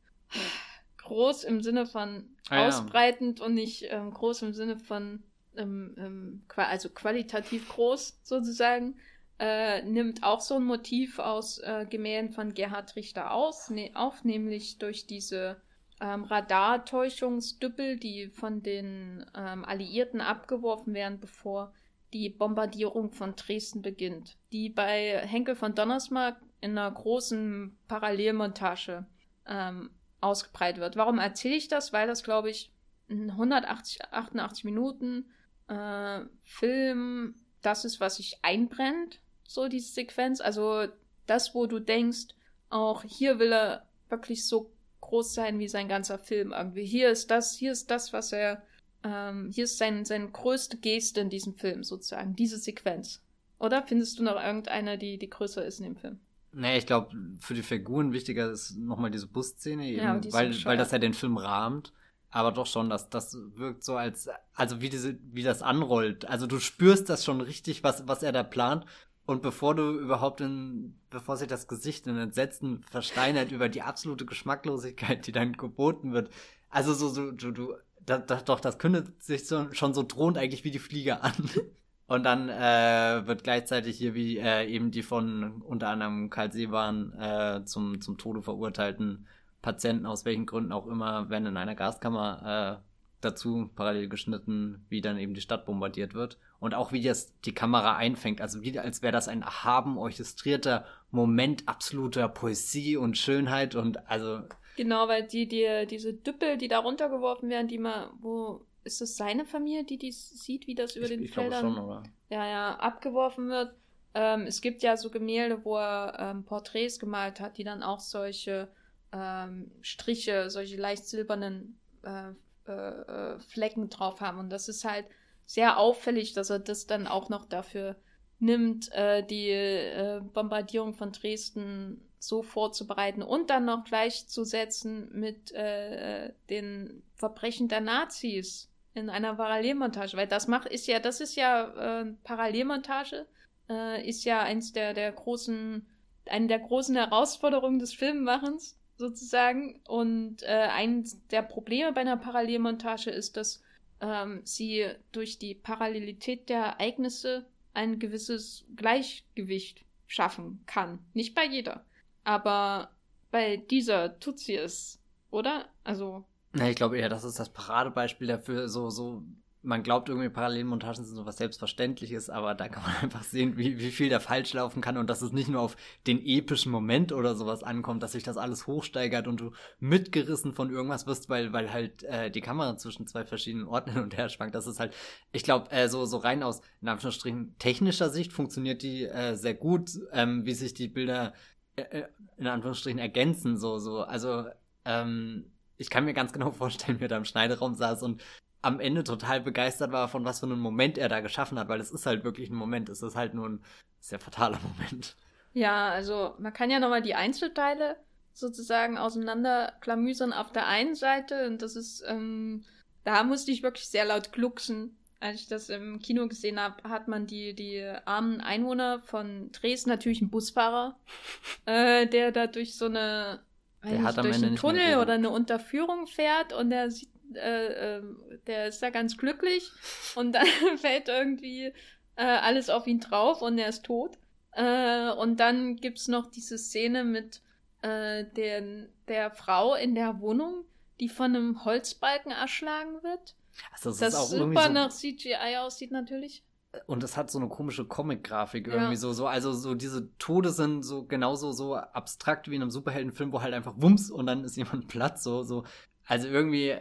groß im Sinne von ah, ausbreitend ja. und nicht ähm, groß im Sinne von, ähm, ähm, also qualitativ groß sozusagen, äh, nimmt auch so ein Motiv aus äh, Gemälden von Gerhard Richter aus, ne, auf, nämlich durch diese ähm, Radartäuschungsdüppel, die von den ähm, Alliierten abgeworfen werden, bevor die Bombardierung von Dresden beginnt, die bei Henkel von Donnersmarck in einer großen Parallelmontage ähm, ausgebreitet wird. Warum erzähle ich das? Weil das, glaube ich, ein 180, 88 Minuten äh, Film, das ist, was sich einbrennt, so diese Sequenz. Also das, wo du denkst, auch hier will er wirklich so groß sein wie sein ganzer Film irgendwie. Hier ist das, hier ist das, was er, ähm, hier ist sein, seine größte Geste in diesem Film sozusagen, diese Sequenz. Oder findest du noch irgendeine, die, die größer ist in dem Film? Nee, ich glaube, für die Figuren wichtiger ist nochmal diese Busszene, eben, ja, weil, weil das ja den Film rahmt. Aber doch schon, dass das wirkt so als, also wie diese, wie das anrollt. Also du spürst das schon richtig, was, was er da plant. Und bevor du überhaupt in, bevor sich das Gesicht in Entsetzen versteinert über die absolute Geschmacklosigkeit, die dann geboten wird. Also so, so, du, du, da, da, doch, das kündet sich so, schon so drohend eigentlich wie die Fliege an. [laughs] Und dann äh, wird gleichzeitig hier wie äh, eben die von unter anderem Karl Seebahn äh, zum, zum Tode verurteilten Patienten, aus welchen Gründen auch immer, werden in einer Gaskammer äh, dazu parallel geschnitten, wie dann eben die Stadt bombardiert wird. Und auch wie das die Kamera einfängt. Also wie als wäre das ein erhaben, orchestrierter Moment absoluter Poesie und Schönheit und also. Genau, weil die, die, diese Düppel, die da runtergeworfen werden, die mal, wo, ist es seine Familie, die die sieht, wie das über ich, den ich Feldern schon, oder? Ja, ja, abgeworfen wird. Ähm, es gibt ja so Gemälde, wo er ähm, Porträts gemalt hat, die dann auch solche ähm, Striche, solche leicht silbernen äh, äh, äh, Flecken drauf haben. Und das ist halt sehr auffällig, dass er das dann auch noch dafür nimmt, äh, die äh, Bombardierung von Dresden so vorzubereiten und dann noch gleichzusetzen mit äh, den Verbrechen der Nazis in einer Parallelmontage, weil das macht ist ja das ist ja äh, Parallelmontage äh, ist ja eins der der großen eine der großen Herausforderungen des Filmmachens sozusagen. Und äh, eines der Probleme bei einer Parallelmontage ist, dass ähm, sie durch die Parallelität der Ereignisse ein gewisses Gleichgewicht schaffen kann. Nicht bei jeder. Aber bei dieser tut sie es, oder? Also. Na, ich glaube eher, das ist das Paradebeispiel dafür, so, so man glaubt irgendwie Parallelmontagen sind so was Selbstverständliches, aber da kann man [laughs] einfach sehen, wie, wie viel da falsch laufen kann und dass es nicht nur auf den epischen Moment oder sowas ankommt, dass sich das alles hochsteigert und du mitgerissen von irgendwas wirst, weil, weil halt äh, die Kamera zwischen zwei verschiedenen Orten hin und her schwankt. Das ist halt, ich glaube, äh, so, so rein aus, in Anführungsstrichen, technischer Sicht funktioniert die äh, sehr gut, ähm, wie sich die Bilder äh, äh in Anführungsstrichen ergänzen, so, so, also, ähm, ich kann mir ganz genau vorstellen, wie er da im Schneideraum saß und am Ende total begeistert war, von was für einem Moment er da geschaffen hat, weil es ist halt wirklich ein Moment. Es ist halt nur ein sehr fataler [laughs] Moment. Ja, also man kann ja nochmal die Einzelteile sozusagen auseinanderklamüsern auf der einen Seite und das ist, ähm, da musste ich wirklich sehr laut glucksen. Als ich das im Kino gesehen habe, hat man die, die armen Einwohner von Dresden, natürlich ein Busfahrer, [laughs] äh, der da durch so eine, der nicht, durch einen Tunnel oder eine Unterführung fährt und der sieht äh, äh, der ist da ganz glücklich und dann [laughs] fällt irgendwie äh, alles auf ihn drauf und er ist tot. Äh, und dann gibt es noch diese Szene mit äh, der, der Frau in der Wohnung, die von einem Holzbalken erschlagen wird. Also das, das ist auch super so nach CGI aussieht natürlich. Und es hat so eine komische Comic-Grafik irgendwie ja. so, so, also so diese Tode sind so genauso so abstrakt wie in einem Superheldenfilm, wo halt einfach Wumms und dann ist jemand [laughs] platt, so, so. Also irgendwie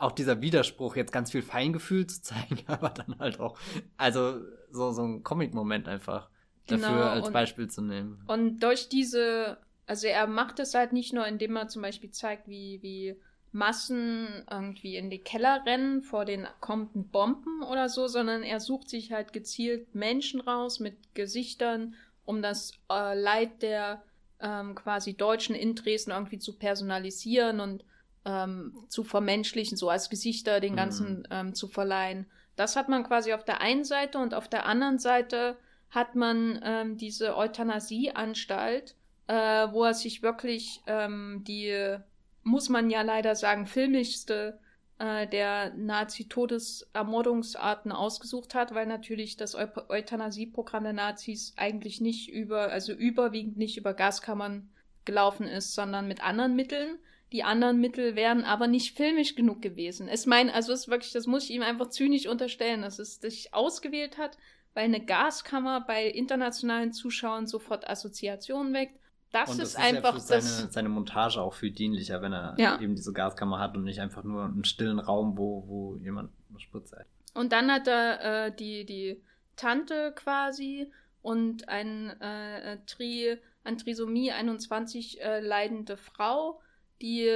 auch dieser Widerspruch, jetzt ganz viel Feingefühl zu zeigen, [laughs] aber dann halt auch, also so, so ein Comic-Moment einfach dafür genau, als und, Beispiel zu nehmen. Und durch diese, also er macht es halt nicht nur, indem er zum Beispiel zeigt, wie, wie Massen irgendwie in die Keller rennen vor den kommenden Bomben oder so, sondern er sucht sich halt gezielt Menschen raus mit Gesichtern, um das äh, Leid der ähm, quasi Deutschen in Dresden irgendwie zu personalisieren und ähm, zu vermenschlichen, so als Gesichter den ganzen mhm. ähm, zu verleihen. Das hat man quasi auf der einen Seite und auf der anderen Seite hat man ähm, diese Euthanasieanstalt, äh, wo er sich wirklich ähm, die, muss man ja leider sagen, filmischste äh, der Nazi-Todesermordungsarten ausgesucht hat, weil natürlich das Eu Euthanasieprogramm der Nazis eigentlich nicht über, also überwiegend nicht über Gaskammern gelaufen ist, sondern mit anderen Mitteln. Die anderen Mittel wären aber nicht filmisch genug gewesen. Es mein, also es ist wirklich, das muss ich ihm einfach zynisch unterstellen, dass es sich ausgewählt hat, weil eine Gaskammer bei internationalen Zuschauern sofort Assoziationen weckt. Das, das ist, ist einfach ja seine, das, seine Montage auch viel dienlicher, wenn er ja. eben diese Gaskammer hat und nicht einfach nur einen stillen Raum, wo, wo jemand spritzt. Und dann hat er äh, die, die Tante quasi und ein äh, Tri, an Trisomie 21 äh, leidende Frau, die,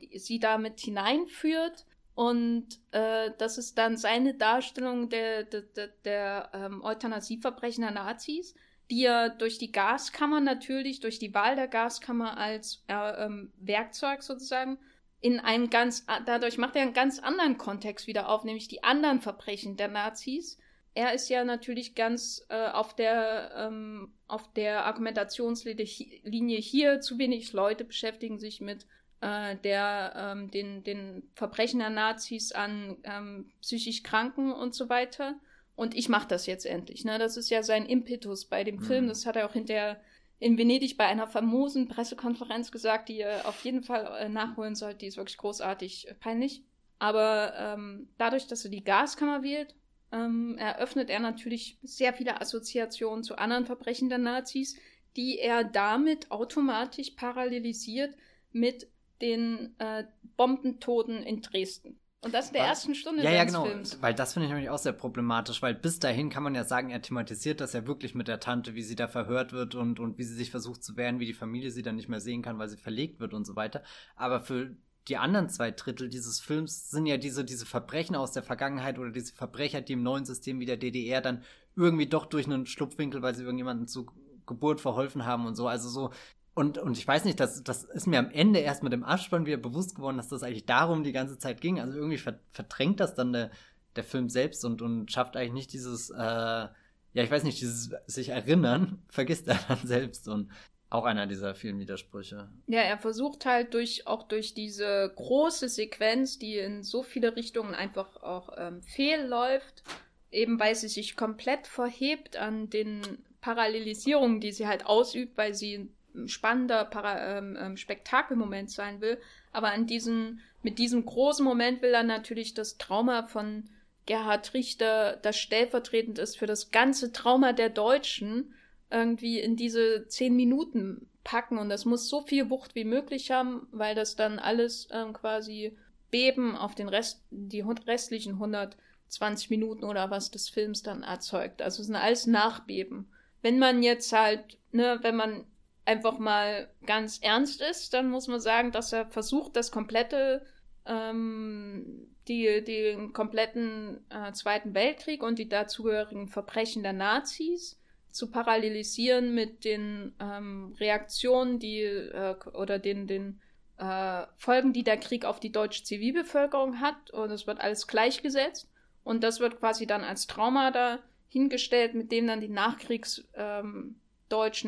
die sie damit hineinführt. Und äh, das ist dann seine Darstellung der, der, der, der ähm, Euthanasieverbrechen der Nazis, die er durch die Gaskammer natürlich, durch die Wahl der Gaskammer als äh, ähm, Werkzeug sozusagen, in einen ganz, dadurch macht er einen ganz anderen Kontext wieder auf, nämlich die anderen Verbrechen der Nazis. Er ist ja natürlich ganz äh, auf der ähm, auf der Argumentationslinie hier zu wenig Leute beschäftigen sich mit äh, der ähm, den den Verbrechen der Nazis an ähm, psychisch Kranken und so weiter. Und ich mache das jetzt endlich. Ne? Das ist ja sein Impetus bei dem mhm. Film. Das hat er auch hinterher in Venedig bei einer famosen Pressekonferenz gesagt, die ihr auf jeden Fall äh, nachholen sollt. Die ist wirklich großartig äh, peinlich. Aber ähm, dadurch, dass er die Gaskammer wählt, ähm, eröffnet er natürlich sehr viele Assoziationen zu anderen Verbrechen der Nazis, die er damit automatisch parallelisiert mit den äh, Bombentoten in Dresden. Und das in der Was? ersten Stunde ja, ja, genau, Films. Weil das finde ich nämlich auch sehr problematisch, weil bis dahin kann man ja sagen, er thematisiert das ja wirklich mit der Tante, wie sie da verhört wird und, und wie sie sich versucht zu wehren, wie die Familie sie dann nicht mehr sehen kann, weil sie verlegt wird und so weiter. Aber für die anderen zwei Drittel dieses Films sind ja diese, diese Verbrechen aus der Vergangenheit oder diese Verbrecher, die im neuen System wie der DDR dann irgendwie doch durch einen Schlupfwinkel, weil sie irgendjemanden zur Geburt verholfen haben und so. Also so und, und ich weiß nicht, das, das ist mir am Ende erst mit dem Abspann wieder bewusst geworden, dass das eigentlich darum die ganze Zeit ging. Also irgendwie verdrängt das dann der, der Film selbst und, und schafft eigentlich nicht dieses, äh, ja, ich weiß nicht, dieses sich erinnern, [laughs] vergisst er dann selbst und auch einer dieser vielen Widersprüche. Ja, er versucht halt durch, auch durch diese große Sequenz, die in so viele Richtungen einfach auch ähm, fehlläuft, eben weil sie sich komplett verhebt an den Parallelisierungen, die sie halt ausübt, weil sie spannender Para ähm, ähm, Spektakelmoment sein will. Aber an diesen, mit diesem großen Moment will er natürlich das Trauma von Gerhard Richter, das stellvertretend ist für das ganze Trauma der Deutschen, irgendwie in diese zehn Minuten packen. Und das muss so viel Wucht wie möglich haben, weil das dann alles ähm, quasi Beben auf den Rest, die restlichen 120 Minuten oder was des Films dann erzeugt. Also es sind alles Nachbeben. Wenn man jetzt halt, ne, wenn man einfach mal ganz ernst ist, dann muss man sagen, dass er versucht, das komplette, ähm, die, den kompletten äh, Zweiten Weltkrieg und die dazugehörigen Verbrechen der Nazis zu parallelisieren mit den ähm, Reaktionen, die äh, oder den, den äh, Folgen, die der Krieg auf die deutsche Zivilbevölkerung hat. Und es wird alles gleichgesetzt. Und das wird quasi dann als Trauma da hingestellt, mit dem dann die Nachkriegs ähm,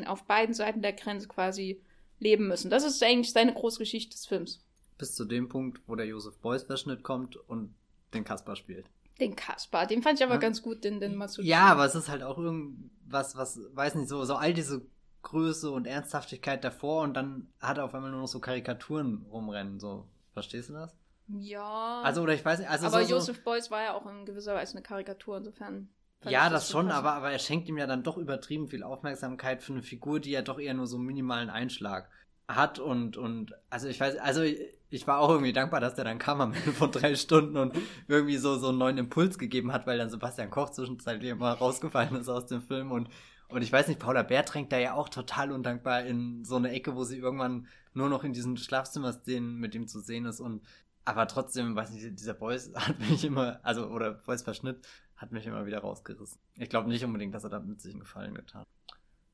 auf beiden Seiten der Grenze quasi leben müssen. Das ist eigentlich seine große Geschichte des Films. Bis zu dem Punkt, wo der Josef Beuys Verschnitt kommt und den Kaspar spielt. Den Kaspar, den fand ich aber ja. ganz gut, den, den Masud. Ja, aber es ist halt auch irgendwas, was, weiß nicht, so, so all diese Größe und Ernsthaftigkeit davor und dann hat er auf einmal nur noch so Karikaturen rumrennen, so. Verstehst du das? Ja. Also, oder ich weiß nicht, also. Aber so, Josef Beuys war ja auch in gewisser Weise eine Karikatur, insofern. Ja, das, das schon, aber, aber er schenkt ihm ja dann doch übertrieben viel Aufmerksamkeit für eine Figur, die ja doch eher nur so einen minimalen Einschlag hat und, und, also ich weiß, also ich war auch irgendwie dankbar, dass der dann kam am Ende von drei Stunden und irgendwie so, so einen neuen Impuls gegeben hat, weil dann Sebastian Koch zwischenzeitlich immer rausgefallen ist aus dem Film und, und ich weiß nicht, Paula Bär drängt da ja auch total undankbar in so eine Ecke, wo sie irgendwann nur noch in diesen Schlafzimmerszenen mit ihm zu sehen ist und aber trotzdem, weiß nicht, dieser Boys hat mich immer, also, oder Boys Verschnitt hat mich immer wieder rausgerissen. Ich glaube nicht unbedingt, dass er damit sich einen Gefallen getan hat.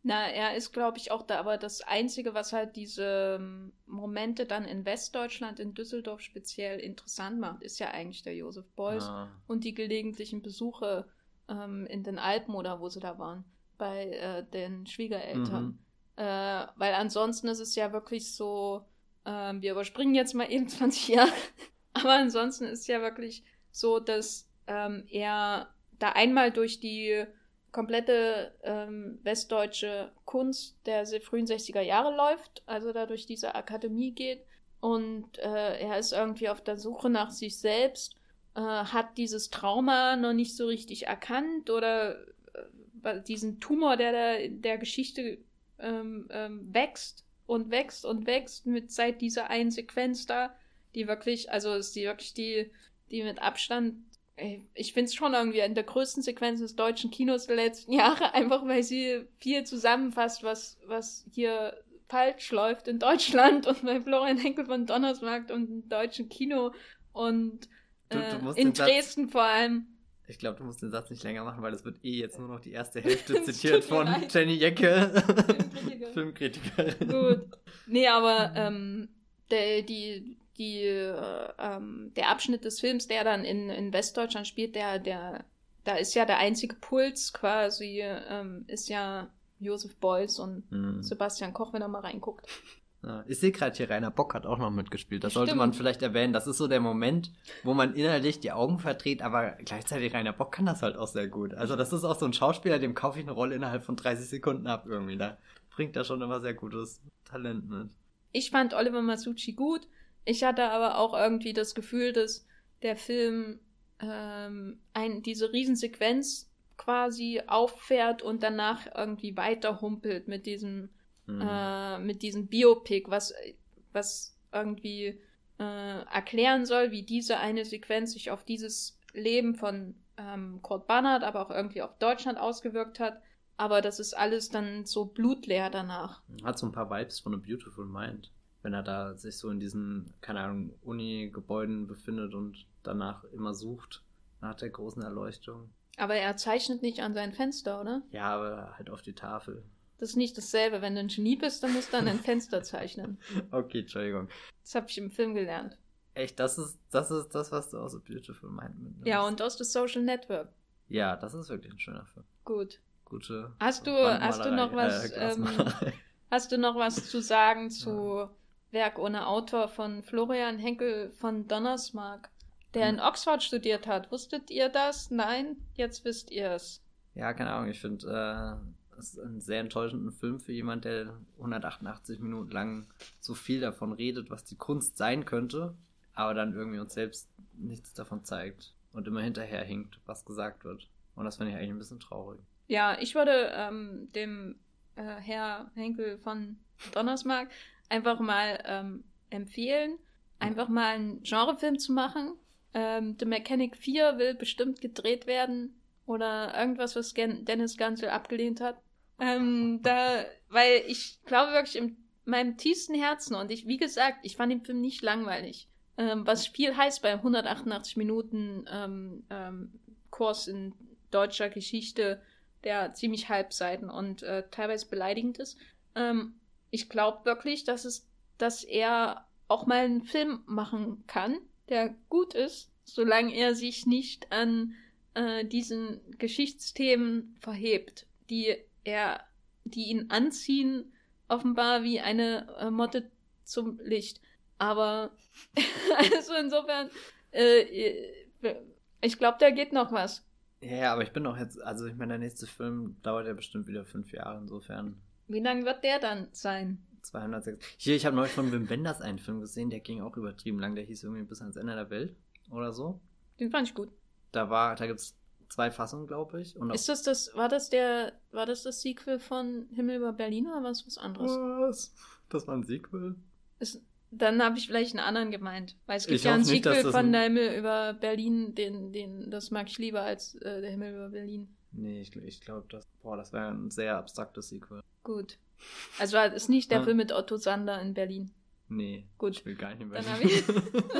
Na, er ist, glaube ich, auch da, aber das Einzige, was halt diese ähm, Momente dann in Westdeutschland, in Düsseldorf speziell interessant macht, ist ja eigentlich der Josef Beuys ah. und die gelegentlichen Besuche ähm, in den Alpen oder wo sie da waren, bei äh, den Schwiegereltern. Mhm. Äh, weil ansonsten ist es ja wirklich so, äh, wir überspringen jetzt mal eben [laughs] 20 Jahre, aber ansonsten ist es ja wirklich so, dass ähm, er da einmal durch die komplette ähm, westdeutsche Kunst der frühen 60er Jahre läuft, also da durch diese Akademie geht. Und äh, er ist irgendwie auf der Suche nach sich selbst, äh, hat dieses Trauma noch nicht so richtig erkannt oder äh, diesen Tumor, der der, der Geschichte ähm, ähm, wächst und wächst und wächst mit seit dieser einen Sequenz da, die wirklich, also ist die wirklich die, die mit Abstand ich finde es schon irgendwie in der größten Sequenz des deutschen Kinos der letzten [laughs] Jahre, einfach weil sie viel zusammenfasst, was, was hier falsch läuft in Deutschland [laughs] und bei Florian Henkel von Donnersmarkt und im deutschen Kino und äh, du, du in Dresden Satz, vor allem. Ich glaube, du musst den Satz nicht länger machen, weil es wird eh jetzt nur noch die erste Hälfte [laughs] zitiert von leid. Jenny Jecke, Filmkritikerin. Gut. Nee, aber ähm, der, die, die, äh, ähm, der Abschnitt des Films, der dann in, in Westdeutschland spielt, der, der, da ist ja der einzige Puls quasi, ähm, ist ja Josef Beuys und hm. Sebastian Koch, wenn er mal reinguckt. Ja, ich sehe gerade hier, Rainer Bock hat auch noch mitgespielt. Das Stimmt. sollte man vielleicht erwähnen. Das ist so der Moment, wo man innerlich die Augen verdreht, aber gleichzeitig Rainer Bock kann das halt auch sehr gut. Also das ist auch so ein Schauspieler, dem kaufe ich eine Rolle innerhalb von 30 Sekunden ab irgendwie. Da bringt er schon immer sehr gutes Talent mit. Ich fand Oliver Masucci gut. Ich hatte aber auch irgendwie das Gefühl, dass der Film ähm, ein, diese Riesensequenz quasi auffährt und danach irgendwie weiterhumpelt mit diesem mhm. äh, mit diesem Biopic, was was irgendwie äh, erklären soll, wie diese eine Sequenz sich auf dieses Leben von ähm, Kurt Barnard, aber auch irgendwie auf Deutschland ausgewirkt hat. Aber das ist alles dann so blutleer danach. Hat so ein paar Vibes von A Beautiful Mind wenn er da sich so in diesen, keine Ahnung, Uni-Gebäuden befindet und danach immer sucht nach der großen Erleuchtung. Aber er zeichnet nicht an sein Fenster, oder? Ja, aber halt auf die Tafel. Das ist nicht dasselbe. Wenn du ein Genie bist, dann musst du an ein [laughs] Fenster zeichnen. Okay, Entschuldigung. Das habe ich im Film gelernt. Echt, das ist, das ist das, was du aus The Beautiful Mind mitnimmst. Ja, und aus The Social Network. Ja, das ist wirklich ein schöner Film. Gut. Gute. Hast du, hast du noch was, äh, ähm, hast du noch was zu sagen zu [laughs] ja. Werk ohne Autor von Florian Henkel von Donnersmarck, der in Oxford studiert hat. Wusstet ihr das? Nein? Jetzt wisst ihr es. Ja, keine Ahnung. Ich finde, äh, das ist ein sehr enttäuschender Film für jemand, der 188 Minuten lang so viel davon redet, was die Kunst sein könnte, aber dann irgendwie uns selbst nichts davon zeigt und immer hinterher hinkt, was gesagt wird. Und das finde ich eigentlich ein bisschen traurig. Ja, ich würde ähm, dem äh, Herr Henkel von Donnersmarck einfach mal ähm, empfehlen, einfach mal einen Genrefilm zu machen. Ähm, The Mechanic 4 will bestimmt gedreht werden oder irgendwas, was Gen Dennis Gansel abgelehnt hat. Ähm, da, weil ich glaube wirklich in meinem tiefsten Herzen und ich, wie gesagt, ich fand den Film nicht langweilig. Ähm, was viel heißt bei 188 Minuten ähm, ähm, Kurs in deutscher Geschichte, der ziemlich Halbseiten und äh, teilweise beleidigend ist. Ich glaube wirklich, dass es, dass er auch mal einen Film machen kann, der gut ist, solange er sich nicht an äh, diesen Geschichtsthemen verhebt, die er, die ihn anziehen, offenbar wie eine äh, Motte zum Licht. Aber [laughs] also insofern, äh, äh ich glaube, da geht noch was. Ja, aber ich bin doch jetzt, also ich meine, der nächste Film dauert ja bestimmt wieder fünf Jahre, insofern wie lang wird der dann sein? 206. Hier, ich habe neulich von Wim Wenders einen Film gesehen, der ging auch übertrieben lang. Der hieß irgendwie bis ans Ende der Welt oder so. Den fand ich gut. Da war, da gibt's zwei Fassungen, glaube ich. Und ist das das, war das der, war das das Sequel von Himmel über Berlin oder was was anderes? Was? Das war ein Sequel? Ist, dann habe ich vielleicht einen anderen gemeint. Weil es gibt ich ja ein Sequel nicht, von der Himmel über Berlin, den, den, das mag ich lieber als äh, der Himmel über Berlin. Nee, ich, ich glaube, das, boah, das wäre ein sehr abstraktes Sequel. Gut. Also ist nicht der ja. Film mit Otto Sander in Berlin. Nee. Gut. Ich will gar nicht mehr. Dann habe ich,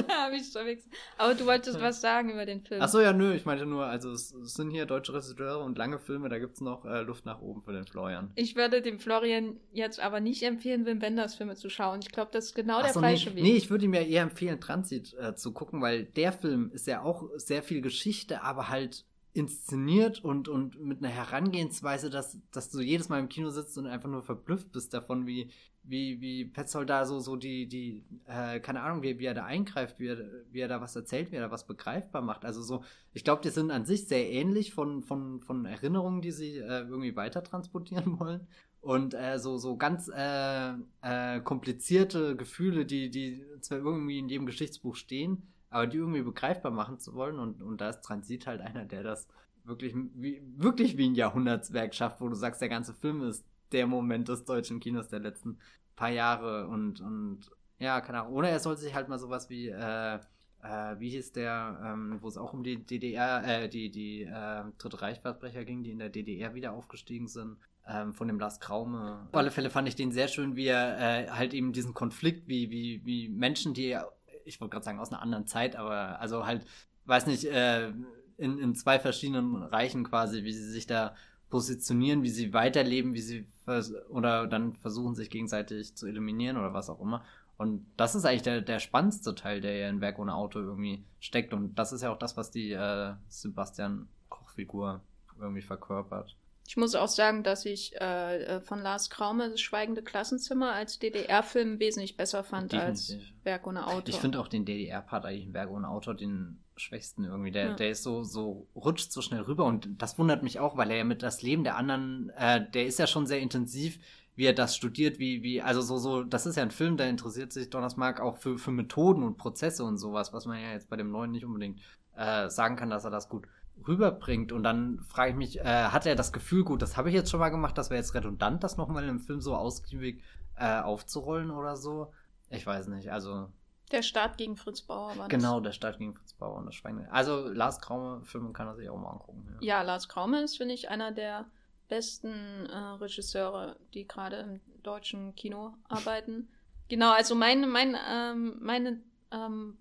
hab ich [laughs] [laughs] verwechselt. Aber du wolltest was sagen über den Film. Achso, ja, nö. Ich meinte nur, also es, es sind hier deutsche Regisseure und lange Filme, da gibt es noch äh, Luft nach oben für den Florian. Ich würde dem Florian jetzt aber nicht empfehlen, Wim Wenders Filme zu schauen. Ich glaube, das ist genau Ach der so, falsche nee, Weg. Nee, ich würde ihm ja eher empfehlen, Transit äh, zu gucken, weil der Film ist ja auch sehr viel Geschichte, aber halt inszeniert und, und mit einer Herangehensweise, dass, dass du jedes Mal im Kino sitzt und einfach nur verblüfft bist davon, wie, wie, wie Petzold da so, so die, die, äh, keine Ahnung, wie, wie er da eingreift, wie er, wie er da was erzählt, wie er da was begreifbar macht. Also so, ich glaube, die sind an sich sehr ähnlich von, von, von Erinnerungen, die sie äh, irgendwie weiter transportieren [laughs] wollen. Und äh, so, so ganz äh, äh, komplizierte Gefühle, die, die zwar irgendwie in jedem Geschichtsbuch stehen, aber die irgendwie begreifbar machen zu wollen. Und, und da ist Transit halt einer, der das wirklich wie, wirklich wie ein Jahrhundertswerk schafft, wo du sagst, der ganze Film ist der Moment des deutschen Kinos der letzten paar Jahre und, und ja, keine Ahnung. Oder er soll sich halt mal sowas wie äh, äh, wie hieß der, ähm, wo es auch um die DDR, äh, die, die äh, Dritte Reichsverbrecher ging, die in der DDR wieder aufgestiegen sind. Ähm, von dem Lars Kraume. Auf alle Fälle fand ich den sehr schön, wie er äh, halt eben diesen Konflikt, wie, wie, wie Menschen, die, ich wollte gerade sagen, aus einer anderen Zeit, aber also halt, weiß nicht, äh, in, in zwei verschiedenen Reichen quasi, wie sie sich da positionieren, wie sie weiterleben, wie sie oder dann versuchen, sich gegenseitig zu eliminieren oder was auch immer. Und das ist eigentlich der, der spannendste Teil, der ja in Werk ohne Auto irgendwie steckt. Und das ist ja auch das, was die äh, Sebastian Koch-Figur irgendwie verkörpert. Ich muss auch sagen, dass ich äh, äh von Lars Kraume das Schweigende Klassenzimmer als DDR-Film wesentlich besser fand Definitiv. als Werk ohne Auto. Ich finde auch den DDR-Part eigentlich in Werk ohne Auto den schwächsten irgendwie. Der, ja. der ist so, so, rutscht so schnell rüber und das wundert mich auch, weil er ja mit das Leben der anderen, äh, der ist ja schon sehr intensiv wie er das studiert, wie, wie, also so, so, das ist ja ein Film, der interessiert sich Donnersmark auch für, für Methoden und Prozesse und sowas, was man ja jetzt bei dem neuen nicht unbedingt äh, sagen kann, dass er das gut rüberbringt. Und dann frage ich mich, äh, hat er das Gefühl, gut, das habe ich jetzt schon mal gemacht, das wäre jetzt redundant, das nochmal im Film so ausgiebig äh, aufzurollen oder so? Ich weiß nicht, also. Der Start gegen Fritz Bauer war Genau, der Start gegen Fritz Bauer und das Schwein. Also Lars Kraume-Filme kann er sich auch mal angucken. Ja, ja Lars Kraume ist, finde ich, einer der besten äh, Regisseure, die gerade im deutschen Kino [laughs] arbeiten. Genau, also meine, mein, ähm, meine, ähm,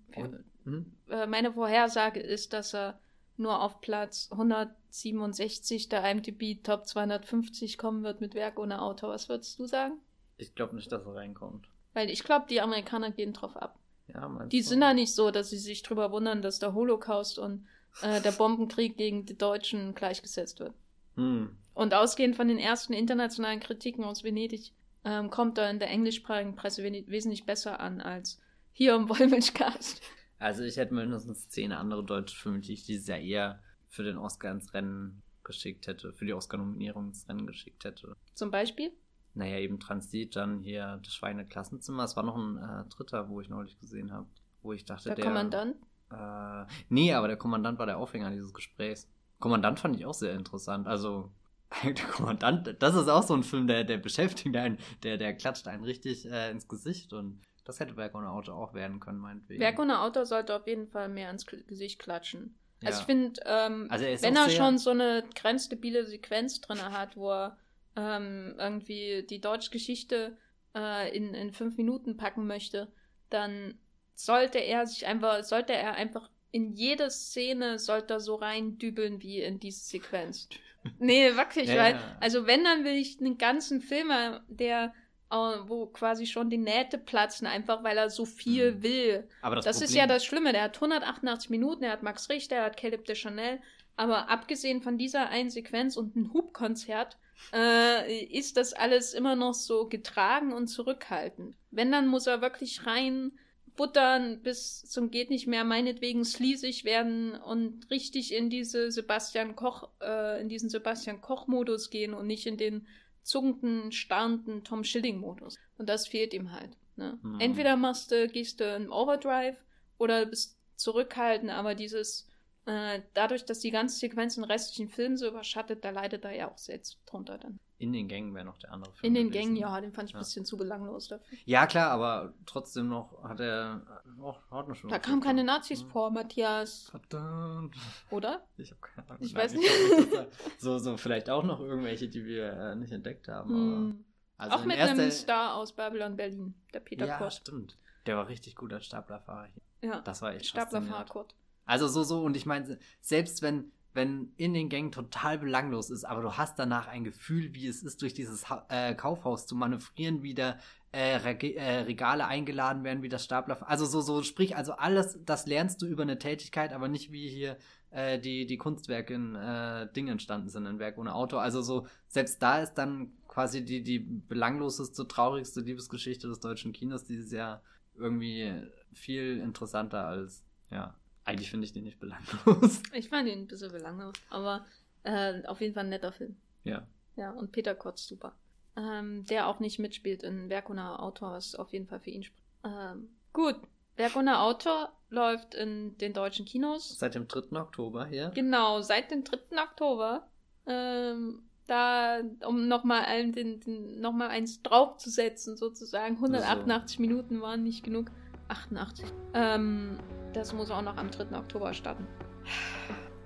hm? äh, meine Vorhersage ist, dass er nur auf Platz 167 der IMDb Top 250 kommen wird mit Werk ohne Autor. Was würdest du sagen? Ich glaube nicht, dass er reinkommt. Weil ich glaube, die Amerikaner gehen drauf ab. Ja, die sind ja nicht so, dass sie sich drüber wundern, dass der Holocaust und äh, der Bombenkrieg gegen die Deutschen gleichgesetzt wird. Hm. Und ausgehend von den ersten internationalen Kritiken aus Venedig ähm, kommt er in der englischsprachigen Presse wesentlich besser an als hier im Wollmilchcast. Also ich hätte mindestens zehn andere deutsche Filme, die ich dieses Jahr eher für den Oscar ins Rennen geschickt hätte, für die Oscar-Nominierung ins Rennen geschickt hätte. Zum Beispiel? Naja, eben Transit, dann hier das Schweine-Klassenzimmer. Es war noch ein äh, dritter, wo ich neulich gesehen habe, wo ich dachte, der... Der Kommandant? Äh, nee, aber der Kommandant war der Aufhänger dieses Gesprächs. Kommandant fand ich auch sehr interessant. Also [laughs] der Kommandant, das ist auch so ein Film, der, der beschäftigt einen, der, der klatscht einen richtig äh, ins Gesicht und das hätte Werk ohne Auto auch werden können, meinetwegen. Werk ohne Auto sollte auf jeden Fall mehr ins Gesicht klatschen. Ja. Also ich finde, ähm, also wenn er schon so eine grenzdebile Sequenz drin hat, wo er ähm, irgendwie die deutsche Geschichte äh, in, in fünf Minuten packen möchte, dann sollte er sich einfach, sollte er einfach in jede Szene sollte er so reindübeln wie in diese Sequenz. [laughs] Nee, wirklich, ja, weil, also wenn, dann will ich einen ganzen Film, der, wo quasi schon die Nähte platzen, einfach weil er so viel mhm. will. Aber das, das ist ja das Schlimme, der hat 188 Minuten, er hat Max Richter, er hat Caleb de Chanel, aber abgesehen von dieser einen Sequenz und einem Hubkonzert, äh, ist das alles immer noch so getragen und zurückhaltend. Wenn, dann muss er wirklich rein buttern bis zum geht nicht mehr, meinetwegen sleasig werden und richtig in diese Sebastian Koch, äh, in diesen Sebastian Koch-Modus gehen und nicht in den zuckenden, starrenden Tom Schilling-Modus. Und das fehlt ihm halt. Ne? Mhm. Entweder machst du, gehst du in Overdrive oder bist zurückhaltend, aber dieses äh, dadurch, dass die ganze Sequenz den restlichen Film so überschattet, da leidet er ja auch selbst drunter dann. In den Gängen wäre noch der andere Film. In den gewesen. Gängen, ja, den fand ich ein ja. bisschen zu belanglos dafür. Ja, klar, aber trotzdem noch hat er. Oh, hat noch schon da kamen keine Nazis hm. vor, Matthias. Verdammt. Oder? [laughs] Ich habe keine Ahnung. Ich Nein, weiß nicht. Ich so, so, vielleicht auch noch irgendwelche, die wir äh, nicht entdeckt haben. Hm. Also auch mit einem Star aus Babylon Berlin, der Peter ja, Kurt. Ja, stimmt. Der war richtig gut als Staplerfahrer hier. Ja. Das war echt Staplerfahrer Kurt. Also so, so, und ich meine, selbst wenn, wenn in den Gängen total belanglos ist, aber du hast danach ein Gefühl, wie es ist, durch dieses ha äh, Kaufhaus zu manövrieren, wie da äh, äh, Regale eingeladen werden, wie das Stapler. Also so, so, sprich, also alles, das lernst du über eine Tätigkeit, aber nicht wie hier äh, die, die Kunstwerke in äh, Ding entstanden sind, in Werk ohne Auto. Also so, selbst da ist dann quasi die, die belangloseste, traurigste Liebesgeschichte des deutschen Kinos dieses Jahr irgendwie viel interessanter als, ja, eigentlich finde ich den nicht belanglos. [laughs] Ich fand ihn ein bisschen belanglos, aber äh, auf jeden Fall ein netter Film. Ja. Ja, und Peter Kotz super. Ähm, der auch nicht mitspielt in Werk ohne Autor, was auf jeden Fall für ihn spricht. Ähm, gut, Werk ohne Autor läuft in den deutschen Kinos. Seit dem 3. Oktober, ja? Genau, seit dem 3. Oktober. Ähm, da, um nochmal ein, den, den, noch eins draufzusetzen, sozusagen. 188 so. Minuten waren nicht genug. 88. Ähm, Das muss auch noch am 3. Oktober starten.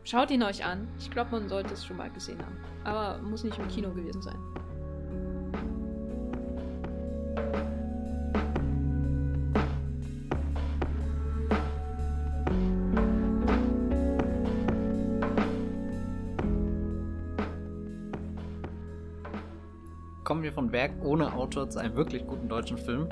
Schaut ihn euch an. Ich glaube, man sollte es schon mal gesehen haben. Aber muss nicht im Kino gewesen sein. Kommen wir von Werk ohne Autor zu einem wirklich guten deutschen Film,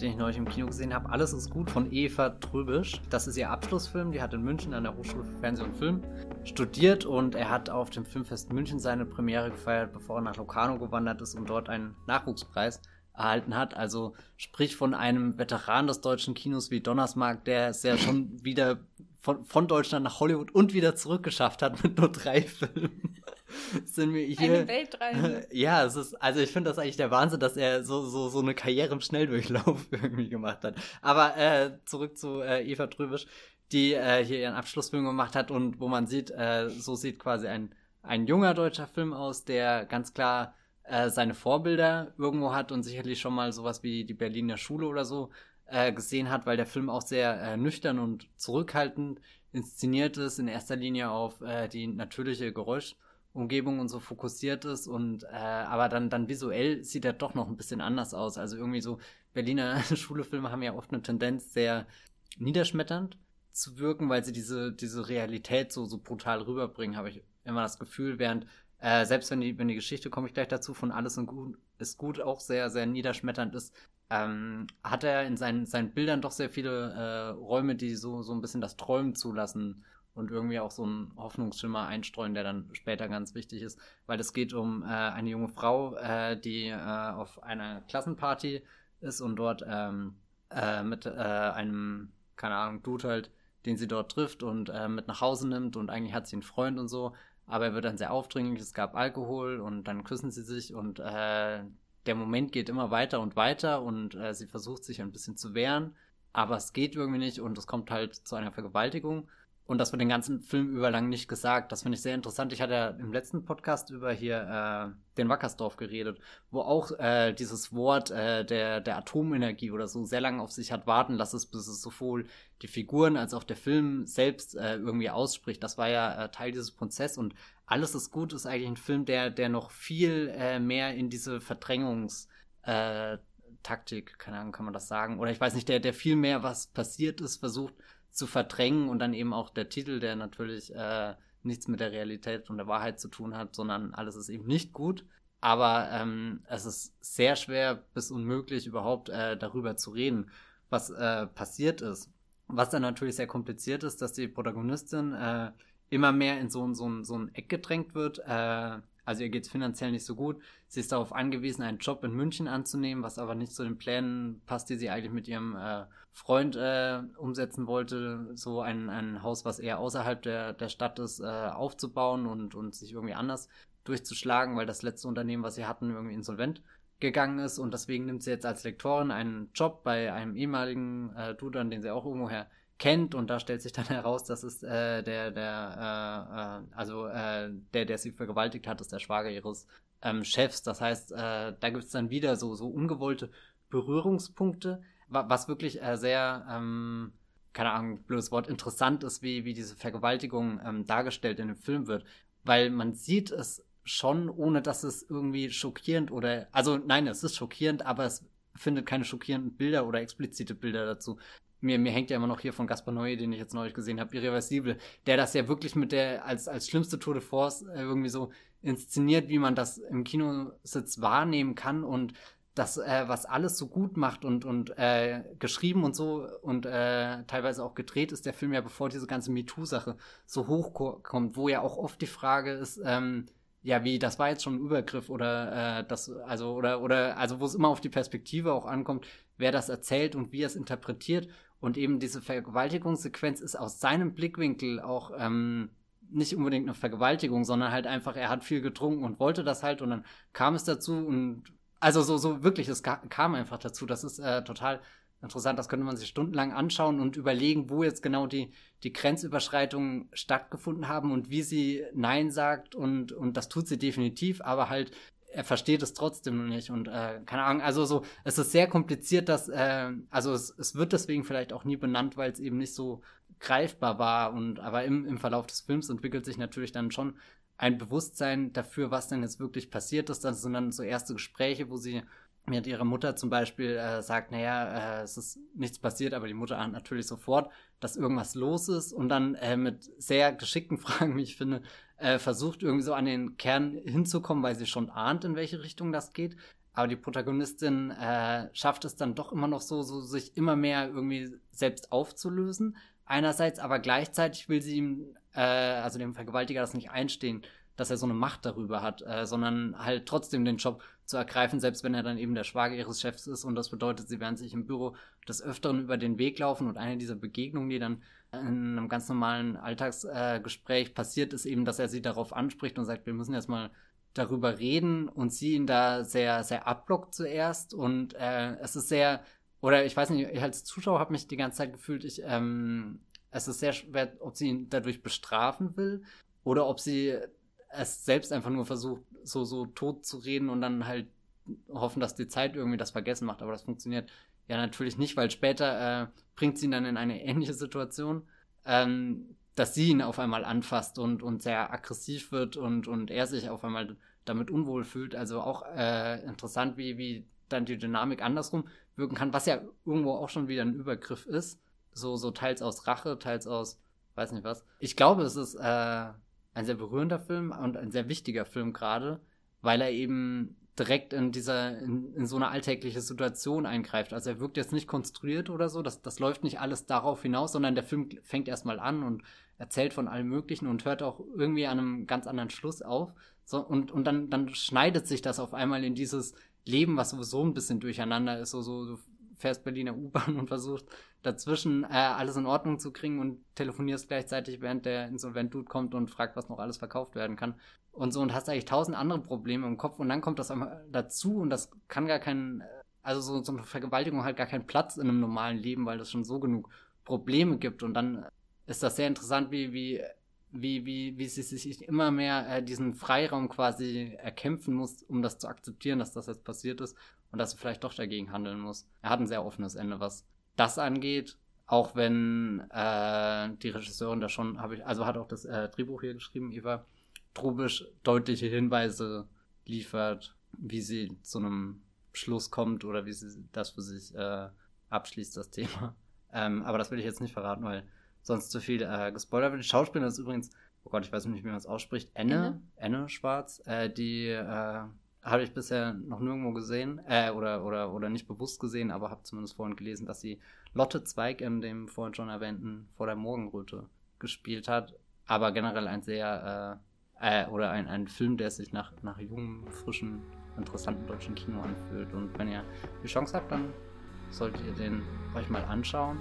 den ich neulich im Kino gesehen habe. Alles ist gut von Eva Tröbisch. Das ist ihr Abschlussfilm. Die hat in München an der Hochschule für Fernsehen und Film studiert und er hat auf dem Filmfest München seine Premiere gefeiert, bevor er nach Locarno gewandert ist und dort einen Nachwuchspreis erhalten hat. Also sprich von einem Veteran des deutschen Kinos wie Donnersmark, der es ja schon wieder von, von Deutschland nach Hollywood und wieder zurückgeschafft hat mit nur drei Filmen [laughs] sind wir hier. Eine Weltreise. [laughs] Ja, es ist, also ich finde das eigentlich der Wahnsinn, dass er so, so, so eine Karriere im Schnelldurchlauf [laughs] irgendwie gemacht hat. Aber äh, zurück zu äh, Eva Trübisch, die äh, hier ihren Abschlussfilm gemacht hat und wo man sieht, äh, so sieht quasi ein, ein junger deutscher Film aus, der ganz klar äh, seine Vorbilder irgendwo hat und sicherlich schon mal sowas wie die Berliner Schule oder so äh, gesehen hat, weil der Film auch sehr äh, nüchtern und zurückhaltend inszeniert ist, in erster Linie auf äh, die natürliche Geräusch Umgebung und so fokussiert ist und äh, aber dann dann visuell sieht er doch noch ein bisschen anders aus. Also irgendwie so Berliner [laughs] Schulefilme haben ja oft eine Tendenz sehr niederschmetternd zu wirken, weil sie diese diese Realität so so brutal rüberbringen, habe ich immer das Gefühl, während äh, selbst wenn die wenn die Geschichte komme ich gleich dazu von alles und gut ist gut auch sehr sehr niederschmetternd ist, ähm, hat er in seinen seinen Bildern doch sehr viele äh, Räume, die so so ein bisschen das Träumen zulassen und irgendwie auch so einen Hoffnungsschimmer einstreuen, der dann später ganz wichtig ist, weil es geht um äh, eine junge Frau, äh, die äh, auf einer Klassenparty ist und dort ähm, äh, mit äh, einem, keine Ahnung, Dude halt, den sie dort trifft und äh, mit nach Hause nimmt und eigentlich hat sie einen Freund und so, aber er wird dann sehr aufdringlich, es gab Alkohol und dann küssen sie sich und der Moment geht immer weiter und weiter und sie versucht sich ein bisschen zu wehren, aber es geht irgendwie nicht und es kommt halt zu einer Vergewaltigung und das wird den ganzen Film über lang nicht gesagt. Das finde ich sehr interessant. Ich hatte ja im letzten Podcast über hier äh, den Wackersdorf geredet, wo auch äh, dieses Wort äh, der, der Atomenergie oder so sehr lange auf sich hat warten lassen, bis es sowohl die Figuren als auch der Film selbst äh, irgendwie ausspricht. Das war ja äh, Teil dieses Prozesses und alles ist gut ist eigentlich ein Film, der, der noch viel äh, mehr in diese Verdrängungs äh, Taktik, keine Ahnung, kann man das sagen? Oder ich weiß nicht, der, der viel mehr, was passiert ist, versucht zu verdrängen und dann eben auch der Titel, der natürlich äh, nichts mit der Realität und der Wahrheit zu tun hat, sondern alles ist eben nicht gut. Aber ähm, es ist sehr schwer bis unmöglich überhaupt äh, darüber zu reden, was äh, passiert ist. Was dann natürlich sehr kompliziert ist, dass die Protagonistin äh, immer mehr in so, so, so ein Eck gedrängt wird. Äh, also ihr geht es finanziell nicht so gut. Sie ist darauf angewiesen, einen Job in München anzunehmen, was aber nicht zu den Plänen passt, die sie eigentlich mit ihrem äh, Freund äh, umsetzen wollte, so ein, ein Haus, was eher außerhalb der, der Stadt ist, äh, aufzubauen und, und sich irgendwie anders durchzuschlagen, weil das letzte Unternehmen, was sie hatten, irgendwie insolvent gegangen ist und deswegen nimmt sie jetzt als Lektorin einen Job bei einem ehemaligen äh, Dude, den sie auch irgendwoher kennt und da stellt sich dann [laughs] heraus, dass es äh, der, der, äh, äh, also äh, der, der sie vergewaltigt hat, ist der Schwager ihres ähm, Chefs. Das heißt, äh, da gibt es dann wieder so, so ungewollte Berührungspunkte, wa was wirklich äh, sehr, ähm, keine Ahnung, blödes Wort, interessant ist, wie, wie diese Vergewaltigung ähm, dargestellt in dem Film wird. Weil man sieht es schon, ohne dass es irgendwie schockierend oder, also nein, es ist schockierend, aber es findet keine schockierenden Bilder oder explizite Bilder dazu mir, mir hängt ja immer noch hier von Gaspar Noé, den ich jetzt neulich gesehen habe, Irreversible, der das ja wirklich mit der, als, als schlimmste Tour de Force äh, irgendwie so inszeniert, wie man das im Kinositz wahrnehmen kann und das, äh, was alles so gut macht und, und äh, geschrieben und so und äh, teilweise auch gedreht ist der Film ja, bevor diese ganze MeToo-Sache so hochkommt, wo ja auch oft die Frage ist, ähm, ja, wie, das war jetzt schon ein Übergriff oder äh, das, also, oder, oder, also wo es immer auf die Perspektive auch ankommt, wer das erzählt und wie er es interpretiert. Und eben diese Vergewaltigungssequenz ist aus seinem Blickwinkel auch ähm, nicht unbedingt eine Vergewaltigung, sondern halt einfach, er hat viel getrunken und wollte das halt und dann kam es dazu und also so, so wirklich, es kam einfach dazu. Das ist äh, total interessant, das könnte man sich stundenlang anschauen und überlegen, wo jetzt genau die, die Grenzüberschreitungen stattgefunden haben und wie sie Nein sagt und, und das tut sie definitiv, aber halt er versteht es trotzdem nicht und äh, keine Ahnung, also so, es ist sehr kompliziert, dass, äh, also es, es wird deswegen vielleicht auch nie benannt, weil es eben nicht so greifbar war. Und aber im, im Verlauf des Films entwickelt sich natürlich dann schon ein Bewusstsein dafür, was denn jetzt wirklich passiert ist. Das sind dann so erste Gespräche, wo sie mit ihrer Mutter zum Beispiel äh, sagt, naja, äh, es ist nichts passiert, aber die Mutter ahnt natürlich sofort, dass irgendwas los ist und dann äh, mit sehr geschickten [laughs] Fragen, wie ich finde, äh, versucht irgendwie so an den Kern hinzukommen, weil sie schon ahnt, in welche Richtung das geht. Aber die Protagonistin äh, schafft es dann doch immer noch so, so sich immer mehr irgendwie selbst aufzulösen. Einerseits, aber gleichzeitig will sie ihm, äh, also dem Vergewaltiger, das nicht einstehen, dass er so eine Macht darüber hat, äh, sondern halt trotzdem den Job zu ergreifen, selbst wenn er dann eben der Schwager ihres Chefs ist. Und das bedeutet, sie werden sich im Büro des Öfteren über den Weg laufen. Und eine dieser Begegnungen, die dann in einem ganz normalen Alltagsgespräch äh, passiert, ist eben, dass er sie darauf anspricht und sagt, wir müssen jetzt mal darüber reden und sie ihn da sehr, sehr abblockt zuerst. Und äh, es ist sehr, oder ich weiß nicht, ich als Zuschauer habe mich die ganze Zeit gefühlt, ich, ähm, es ist sehr schwer, ob sie ihn dadurch bestrafen will oder ob sie es selbst einfach nur versucht, so, so tot zu reden und dann halt hoffen, dass die Zeit irgendwie das vergessen macht. Aber das funktioniert ja natürlich nicht, weil später äh, bringt sie ihn dann in eine ähnliche Situation, ähm, dass sie ihn auf einmal anfasst und, und sehr aggressiv wird und, und er sich auf einmal damit unwohl fühlt. Also auch äh, interessant, wie, wie dann die Dynamik andersrum wirken kann, was ja irgendwo auch schon wieder ein Übergriff ist. So, so teils aus Rache, teils aus, weiß nicht was. Ich glaube, es ist äh, ein sehr berührender Film und ein sehr wichtiger Film gerade, weil er eben direkt in dieser, in, in so eine alltägliche Situation eingreift. Also er wirkt jetzt nicht konstruiert oder so, das, das läuft nicht alles darauf hinaus, sondern der Film fängt erstmal an und erzählt von allem Möglichen und hört auch irgendwie an einem ganz anderen Schluss auf. So, und, und dann, dann schneidet sich das auf einmal in dieses Leben, was sowieso ein bisschen durcheinander ist. So, so, du fährst Berliner U-Bahn und versuchst dazwischen äh, alles in Ordnung zu kriegen und telefonierst gleichzeitig, während der Insolvent-Dude kommt und fragt, was noch alles verkauft werden kann. Und so, und hast eigentlich tausend andere Probleme im Kopf und dann kommt das einmal dazu und das kann gar kein, also so, so eine Vergewaltigung hat gar keinen Platz in einem normalen Leben, weil es schon so genug Probleme gibt und dann ist das sehr interessant, wie, wie, wie, wie, wie sie sich immer mehr äh, diesen Freiraum quasi erkämpfen muss, um das zu akzeptieren, dass das jetzt passiert ist und dass sie vielleicht doch dagegen handeln muss. Er hat ein sehr offenes Ende, was das angeht, auch wenn äh, die Regisseurin da schon, habe ich, also hat auch das äh, Drehbuch hier geschrieben, Eva Trubisch, deutliche Hinweise liefert, wie sie zu einem Schluss kommt oder wie sie das für sich äh, abschließt, das Thema. Ähm, aber das will ich jetzt nicht verraten, weil sonst zu viel äh, gespoilert wird. Die Schauspielerin ist übrigens, oh Gott, ich weiß nicht, wie man es ausspricht, Enne, Enne, Enne Schwarz, äh, die äh, habe ich bisher noch nirgendwo gesehen äh, oder, oder, oder nicht bewusst gesehen, aber habe zumindest vorhin gelesen, dass sie Lotte Zweig in dem vorhin schon erwähnten Vor der Morgenröte gespielt hat. Aber generell ein sehr, äh, äh, oder ein, ein Film, der sich nach, nach jungem, frischen, interessanten deutschen Kino anfühlt. Und wenn ihr die Chance habt, dann solltet ihr den euch mal anschauen.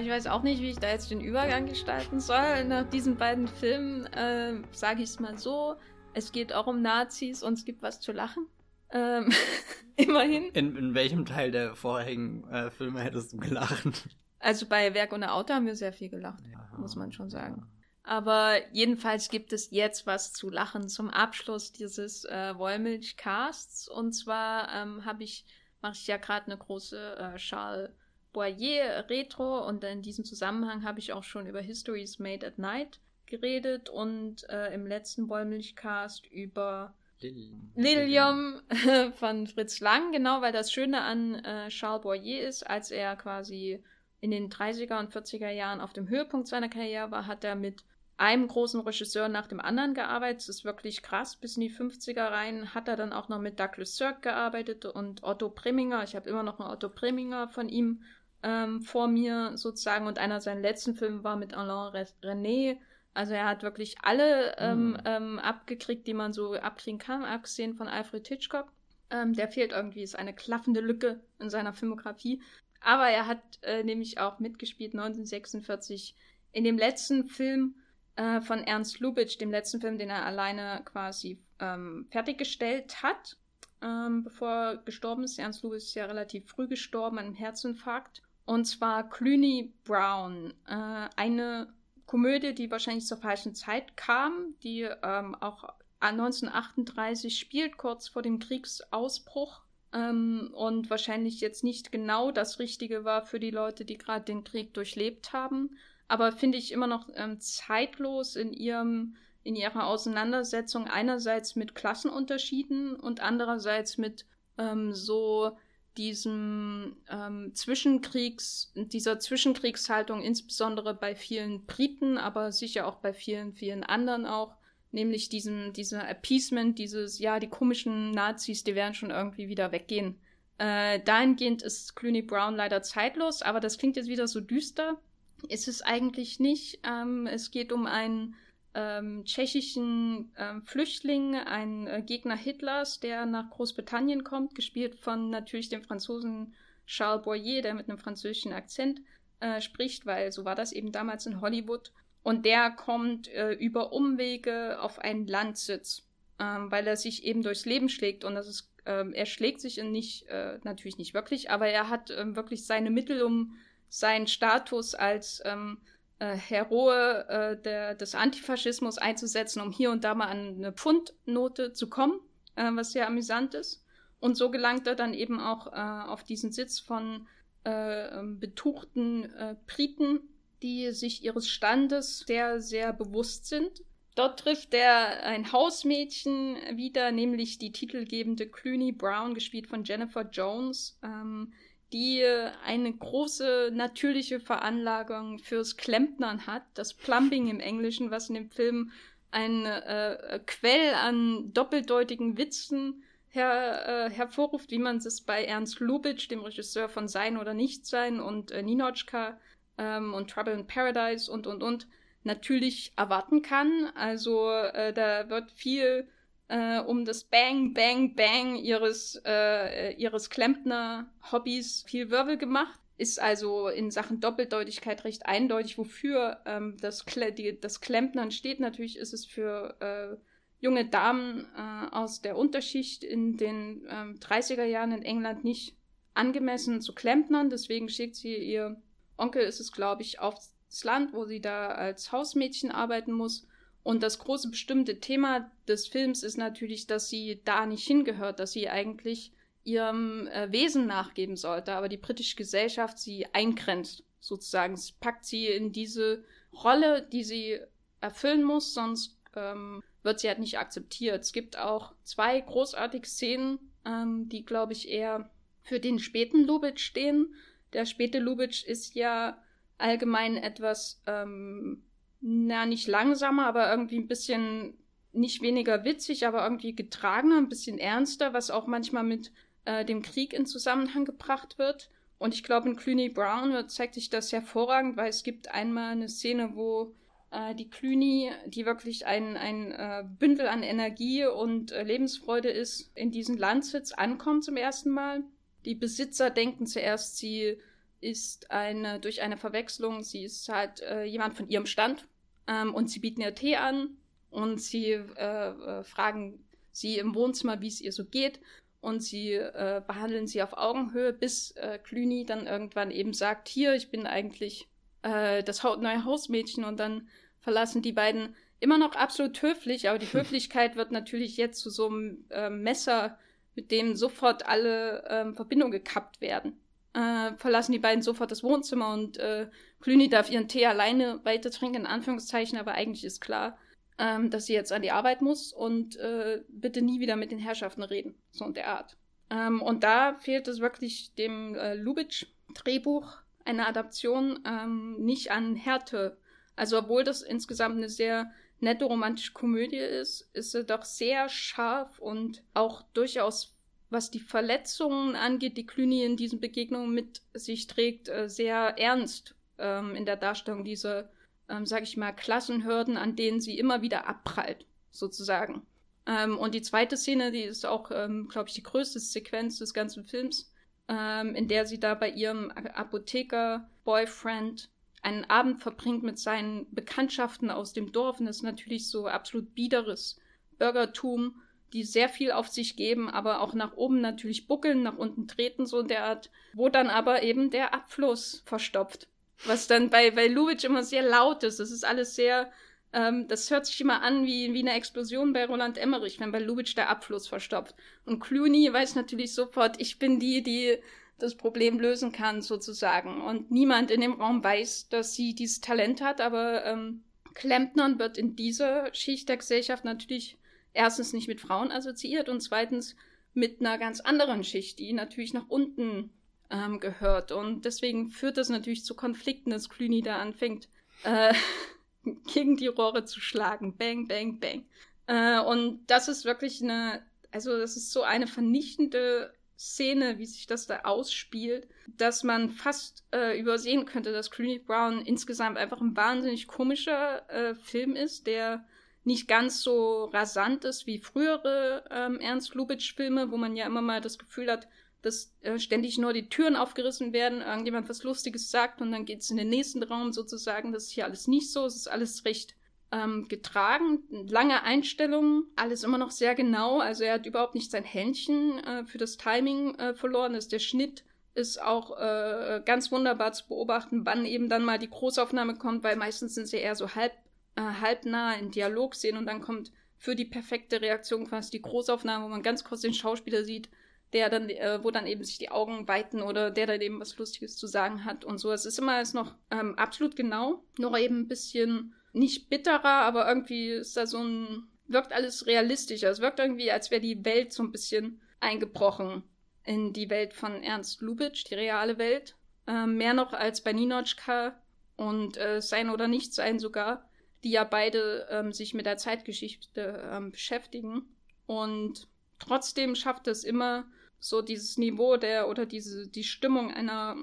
Ich weiß auch nicht, wie ich da jetzt den Übergang gestalten soll. Nach diesen beiden Filmen äh, sage ich es mal so. Es geht auch um Nazis und es gibt was zu lachen. Ähm, [laughs] immerhin. In, in welchem Teil der vorherigen äh, Filme hättest du gelacht? Also bei Werk ohne Auto haben wir sehr viel gelacht, ja, muss man schon sagen. Aber jedenfalls gibt es jetzt was zu lachen zum Abschluss dieses äh, Wollmilch-Casts. Und zwar ähm, habe ich, mache ich ja gerade eine große äh, Charles Boyer Retro und in diesem Zusammenhang habe ich auch schon über Histories Made at Night geredet und äh, im letzten Wollmilchcast über Lilium, Lilium [laughs] von Fritz Lang, genau, weil das Schöne an äh, Charles Boyer ist, als er quasi in den 30er und 40er Jahren auf dem Höhepunkt seiner Karriere war, hat er mit einem großen Regisseur nach dem anderen gearbeitet. Das ist wirklich krass. Bis in die 50er rein hat er dann auch noch mit Douglas Sirk gearbeitet und Otto Preminger. Ich habe immer noch einen Otto Preminger von ihm ähm, vor mir sozusagen und einer seiner letzten Filme war mit Alain René. Also er hat wirklich alle ähm, mhm. ähm, abgekriegt, die man so abkriegen kann, abgesehen von Alfred Hitchcock. Ähm, der fehlt irgendwie, ist eine klaffende Lücke in seiner Filmografie. Aber er hat äh, nämlich auch mitgespielt 1946 in dem letzten Film äh, von Ernst Lubitsch, dem letzten Film, den er alleine quasi ähm, fertiggestellt hat, ähm, bevor er gestorben ist. Ernst Lubitsch ist ja relativ früh gestorben an einem Herzinfarkt. Und zwar Clooney Brown. Äh, eine Komödie, die wahrscheinlich zur falschen Zeit kam, die ähm, auch 1938 spielt, kurz vor dem Kriegsausbruch. Ähm, und wahrscheinlich jetzt nicht genau das Richtige war für die Leute, die gerade den Krieg durchlebt haben. Aber finde ich immer noch ähm, zeitlos in ihrem in ihrer Auseinandersetzung einerseits mit Klassenunterschieden und andererseits mit ähm, so diesem ähm, Zwischenkriegs, dieser Zwischenkriegshaltung, insbesondere bei vielen Briten, aber sicher auch bei vielen, vielen anderen auch, nämlich diesem, dieser Appeasement, dieses, ja, die komischen Nazis, die werden schon irgendwie wieder weggehen. Äh, dahingehend ist Clooney Brown leider zeitlos, aber das klingt jetzt wieder so düster. Ist es eigentlich nicht. Ähm, es geht um einen ähm, tschechischen ähm, Flüchtling, ein äh, Gegner Hitlers, der nach Großbritannien kommt, gespielt von natürlich dem Franzosen Charles Boyer, der mit einem französischen Akzent äh, spricht, weil so war das eben damals in Hollywood. Und der kommt äh, über Umwege auf einen Landsitz, ähm, weil er sich eben durchs Leben schlägt. Und das ist, ähm, er schlägt sich nicht, äh, natürlich nicht wirklich, aber er hat ähm, wirklich seine Mittel, um seinen Status als ähm, äh, Heroe äh, der, des Antifaschismus einzusetzen, um hier und da mal an eine Pfundnote zu kommen, äh, was sehr amüsant ist. Und so gelangt er dann eben auch äh, auf diesen Sitz von äh, ähm, betuchten äh, Briten, die sich ihres Standes sehr, sehr bewusst sind. Dort trifft er ein Hausmädchen wieder, nämlich die titelgebende Clooney Brown, gespielt von Jennifer Jones, ähm, die eine große natürliche Veranlagung fürs Klempnern hat, das Plumbing im Englischen, was in dem Film ein äh, Quell an doppeldeutigen Witzen her, äh, hervorruft, wie man es bei Ernst Lubitsch, dem Regisseur von Sein oder Nichtsein und äh, Ninochka ähm, und Trouble in Paradise und und und natürlich erwarten kann. Also äh, da wird viel äh, um das Bang, Bang, Bang ihres, äh, ihres Klempner-Hobbys viel Wirbel gemacht. Ist also in Sachen Doppeldeutigkeit recht eindeutig, wofür ähm, das, Kle die, das Klempnern steht. Natürlich ist es für äh, junge Damen äh, aus der Unterschicht in den ähm, 30er Jahren in England nicht angemessen zu klempnern. Deswegen schickt sie ihr Onkel, ist es glaube ich, aufs Land, wo sie da als Hausmädchen arbeiten muss und das große bestimmte Thema des Films ist natürlich, dass sie da nicht hingehört, dass sie eigentlich ihrem äh, Wesen nachgeben sollte, aber die britische Gesellschaft sie eingrenzt, sozusagen. Es packt sie in diese Rolle, die sie erfüllen muss, sonst ähm, wird sie halt nicht akzeptiert. Es gibt auch zwei großartige Szenen, ähm, die, glaube ich, eher für den späten Lubitsch stehen. Der späte Lubitsch ist ja allgemein etwas ähm, na, nicht langsamer, aber irgendwie ein bisschen nicht weniger witzig, aber irgendwie getragener, ein bisschen ernster, was auch manchmal mit äh, dem Krieg in Zusammenhang gebracht wird. Und ich glaube, in Clooney Brown zeigt sich das hervorragend, weil es gibt einmal eine Szene, wo äh, die Clooney, die wirklich ein, ein äh, Bündel an Energie und äh, Lebensfreude ist, in diesen Landsitz ankommt zum ersten Mal. Die Besitzer denken zuerst, sie ist eine durch eine Verwechslung, sie ist halt äh, jemand von ihrem Stand ähm, und sie bieten ihr Tee an und sie äh, äh, fragen sie im Wohnzimmer, wie es ihr so geht. Und sie äh, behandeln sie auf Augenhöhe, bis äh, Clooney dann irgendwann eben sagt, hier, ich bin eigentlich äh, das neue Hausmädchen. Und dann verlassen die beiden immer noch absolut höflich, aber die [laughs] Höflichkeit wird natürlich jetzt zu so einem äh, Messer, mit dem sofort alle äh, Verbindungen gekappt werden äh, verlassen die beiden sofort das Wohnzimmer und äh, Clooney darf ihren Tee alleine weiter trinken, in Anführungszeichen, aber eigentlich ist klar, ähm, dass sie jetzt an die Arbeit muss und äh, bitte nie wieder mit den Herrschaften reden, so in der Art. Ähm, und da fehlt es wirklich dem äh, Lubitsch-Drehbuch eine Adaption ähm, nicht an Härte. Also obwohl das insgesamt eine sehr nette romantische Komödie ist, ist sie doch sehr scharf und auch durchaus was die Verletzungen angeht, die Clooney in diesen Begegnungen mit sich trägt, äh, sehr ernst ähm, in der Darstellung dieser, ähm, sag ich mal, Klassenhürden, an denen sie immer wieder abprallt, sozusagen. Ähm, und die zweite Szene, die ist auch, ähm, glaube ich, die größte Sequenz des ganzen Films, ähm, in der sie da bei ihrem Apotheker-Boyfriend einen Abend verbringt mit seinen Bekanntschaften aus dem Dorf. Und das ist natürlich so absolut biederes Bürgertum die sehr viel auf sich geben, aber auch nach oben natürlich buckeln, nach unten treten, so in der Art, wo dann aber eben der Abfluss verstopft. Was dann bei, bei Lubitsch immer sehr laut ist. Das ist alles sehr Ähm, das hört sich immer an wie, wie eine Explosion bei Roland Emmerich, wenn bei Lubitsch der Abfluss verstopft. Und Clooney weiß natürlich sofort, ich bin die, die das Problem lösen kann, sozusagen. Und niemand in dem Raum weiß, dass sie dieses Talent hat, aber ähm, Klempnern wird in dieser Schicht der Gesellschaft natürlich erstens nicht mit Frauen assoziiert und zweitens mit einer ganz anderen Schicht, die natürlich nach unten ähm, gehört. Und deswegen führt das natürlich zu Konflikten, dass Clooney da anfängt, äh, [laughs] gegen die Rohre zu schlagen. Bang, bang, bang. Äh, und das ist wirklich eine, also das ist so eine vernichtende Szene, wie sich das da ausspielt, dass man fast äh, übersehen könnte, dass Clooney Brown insgesamt einfach ein wahnsinnig komischer äh, Film ist, der nicht ganz so rasant ist wie frühere ähm, Ernst Lubitsch-Filme, wo man ja immer mal das Gefühl hat, dass äh, ständig nur die Türen aufgerissen werden, irgendjemand was Lustiges sagt und dann geht es in den nächsten Raum sozusagen. Das ist hier alles nicht so. Es ist alles recht ähm, getragen, lange Einstellungen, alles immer noch sehr genau. Also er hat überhaupt nicht sein Händchen äh, für das Timing äh, verloren. Das, der Schnitt ist auch äh, ganz wunderbar zu beobachten, wann eben dann mal die Großaufnahme kommt, weil meistens sind sie eher so halb, äh, halbnah in Dialog sehen und dann kommt für die perfekte Reaktion quasi die Großaufnahme, wo man ganz kurz den Schauspieler sieht, der dann, äh, wo dann eben sich die Augen weiten oder der dann eben was Lustiges zu sagen hat und so. Es ist immer alles noch ähm, absolut genau, nur eben ein bisschen nicht bitterer, aber irgendwie ist da so ein, wirkt alles realistischer. Es wirkt irgendwie, als wäre die Welt so ein bisschen eingebrochen in die Welt von Ernst Lubitsch, die reale Welt. Ähm, mehr noch als bei Ninotchka und äh, Sein oder Nicht Sein sogar, die ja beide ähm, sich mit der Zeitgeschichte ähm, beschäftigen. Und trotzdem schafft es immer so dieses Niveau der oder diese die Stimmung einer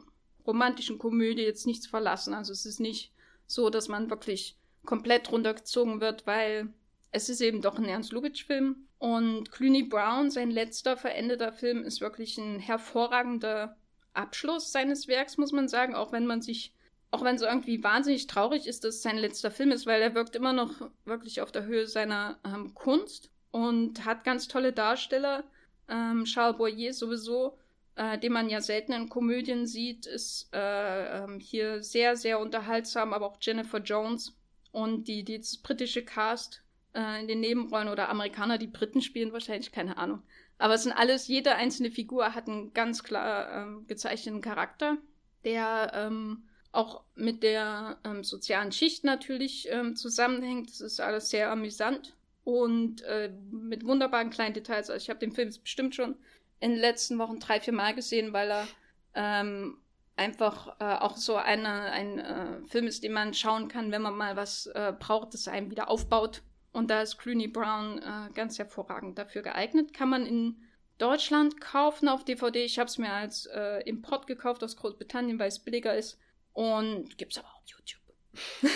romantischen Komödie jetzt nicht zu verlassen. Also es ist nicht so, dass man wirklich komplett runtergezogen wird, weil es ist eben doch ein Ernst Lubitsch-Film. Und Clooney Brown, sein letzter verendeter Film, ist wirklich ein hervorragender Abschluss seines Werks, muss man sagen, auch wenn man sich, auch wenn es irgendwie wahnsinnig traurig ist, dass es sein letzter Film ist, weil er wirkt immer noch wirklich auf der Höhe seiner ähm, Kunst und hat ganz tolle Darsteller. Ähm, Charles Boyer sowieso, äh, den man ja selten in Komödien sieht, ist äh, ähm, hier sehr, sehr unterhaltsam, aber auch Jennifer Jones und die, die das britische Cast äh, in den Nebenrollen oder Amerikaner, die Briten spielen wahrscheinlich, keine Ahnung. Aber es sind alles, jede einzelne Figur hat einen ganz klar ähm, gezeichneten Charakter, der ähm, auch mit der ähm, sozialen Schicht natürlich ähm, zusammenhängt. Das ist alles sehr amüsant und äh, mit wunderbaren kleinen Details. Also ich habe den Film bestimmt schon in den letzten Wochen drei, vier Mal gesehen, weil er ähm, einfach äh, auch so eine, ein äh, Film ist, den man schauen kann, wenn man mal was äh, braucht, das einem wieder aufbaut. Und da ist Clooney Brown äh, ganz hervorragend dafür geeignet. Kann man in Deutschland kaufen auf DVD. Ich habe es mir als äh, Import gekauft aus Großbritannien, weil es billiger ist. Und gibt es aber auch YouTube. [laughs]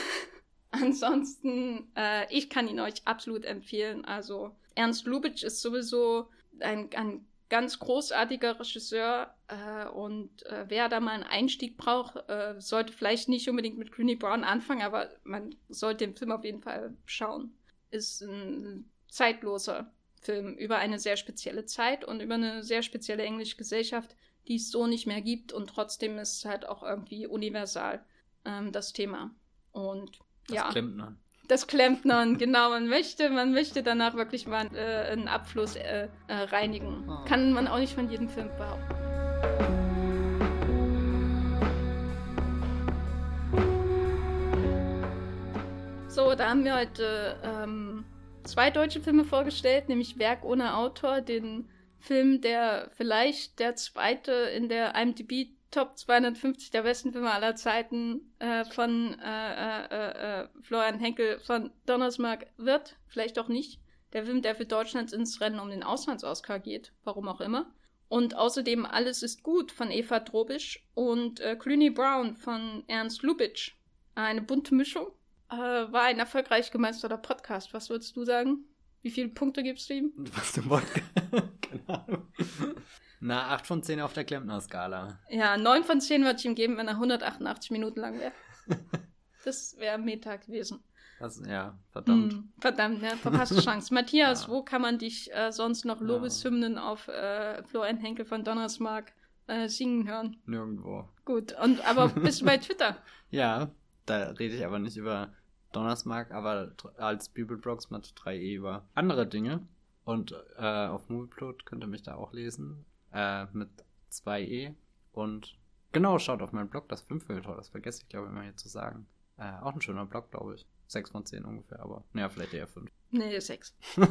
Ansonsten, äh, ich kann ihn euch absolut empfehlen. Also Ernst Lubitsch ist sowieso ein, ein ganz großartiger Regisseur äh, und äh, wer da mal einen Einstieg braucht, äh, sollte vielleicht nicht unbedingt mit Clooney Brown anfangen, aber man sollte den Film auf jeden Fall schauen. Ist ein zeitloser Film über eine sehr spezielle Zeit und über eine sehr spezielle englische Gesellschaft, die es so nicht mehr gibt und trotzdem ist halt auch irgendwie universal ähm, das Thema. Und das ja. Klempnern das Klempnern, [laughs] genau. Man möchte, man möchte danach wirklich mal äh, einen Abfluss äh, äh, reinigen. Oh. Kann man auch nicht von jedem Film behaupten. So, da haben wir heute ähm, zwei deutsche Filme vorgestellt, nämlich Werk ohne Autor, den Film, der vielleicht der zweite in der IMDb Top 250 der besten Filme aller Zeiten äh, von äh, äh, äh, Florian Henkel von Donnersmark wird. Vielleicht auch nicht. Der Film, der für Deutschland ins Rennen um den Auslands-Oscar geht. Warum auch immer. Und außerdem Alles ist gut von Eva Drobisch und äh, Clooney Brown von Ernst Lubitsch. Eine bunte Mischung. Äh, war ein erfolgreich gemeisterter Podcast. Was würdest du sagen? Wie viele Punkte gibst du ihm? Was du Podcast? [laughs] Keine Ahnung. Na, 8 von 10 auf der Klempner-Skala. Ja, 9 von 10 würde ich ihm geben, wenn er 188 Minuten lang wäre. [laughs] das wäre Meta gewesen. Das, ja, verdammt. Hm, verdammt, ja, verpasste [laughs] Chance. Matthias, ja. wo kann man dich äh, sonst noch Lobeshymnen ja. auf äh, Florian Henkel von Donnersmark äh, singen hören? Nirgendwo. Gut, und aber bist du bei Twitter? ja, da rede ich aber nicht über Donnersmark, aber als Bibelbrox mit 3e über andere Dinge. Und äh, auf Movieplot könnt ihr mich da auch lesen. Äh, mit 2e. Und genau, schaut auf meinen Blog, das Filmfilter. Das vergesse ich, glaube ich, immer hier zu sagen. Äh, auch ein schöner Blog, glaube ich. 6 von 10 ungefähr, aber naja, vielleicht eher 5. Nee, 6. [laughs]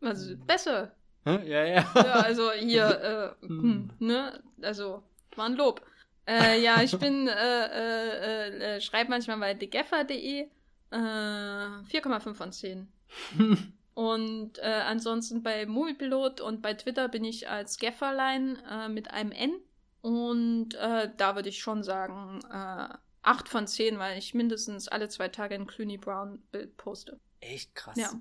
also besser. ja, ja. Ja, also hier, äh, [laughs] hm, ne? Also, war ein Lob. Äh, ja, ich [laughs] bin, äh, äh, äh, schreibe manchmal bei thegeffer.de äh, 4,5 von 10. [laughs] und äh, ansonsten bei Moviepilot und bei Twitter bin ich als Gefferlein äh, mit einem N. Und äh, da würde ich schon sagen, äh, 8 von 10, weil ich mindestens alle zwei Tage ein Clooney Brown Bild poste. Echt krass. Ja.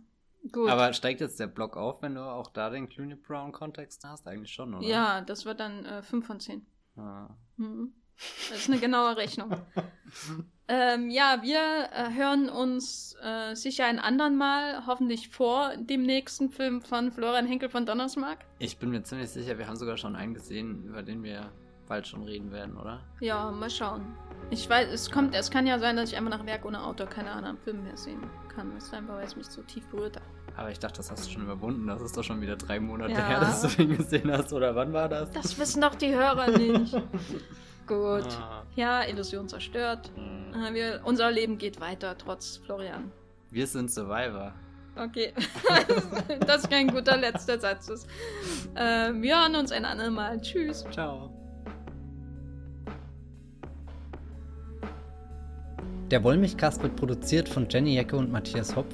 Gut. Aber steigt jetzt der Blog auf, wenn du auch da den Clooney Brown Kontext hast? Eigentlich schon, oder? ja, das wird dann äh, 5 von 10. Ah. Mhm. Das ist eine genaue Rechnung. [laughs] ähm, ja, wir äh, hören uns äh, sicher ein andern Mal, hoffentlich vor dem nächsten Film von Florian Henkel von Donnersmark. Ich bin mir ziemlich sicher, wir haben sogar schon einen gesehen, über den wir bald schon reden werden, oder? Ja, mal schauen. Ich weiß, es kommt, es kann ja sein, dass ich einfach nach Werk ohne Autor keine anderen Filme mehr sehen kann. Ist einfach, weil es mich so tief berührt hat. Aber ich dachte, das hast du schon überwunden. Das ist doch schon wieder drei Monate Ja. her, dass du ihn gesehen hast. Oder wann war das? Das wissen doch die Hörer nicht. [laughs] Gut. Ah. Ja, Illusion zerstört. Hm. Wir, unser Leben geht weiter, trotz Florian. Wir sind Survivor. Okay, [laughs] das ist kein guter letzter Satz. ist. Äh, wir hören uns ein andermal. Tschüss. Ciao. Der Wollmilchcast wird produziert von Jenny Jecke und Matthias Hopf.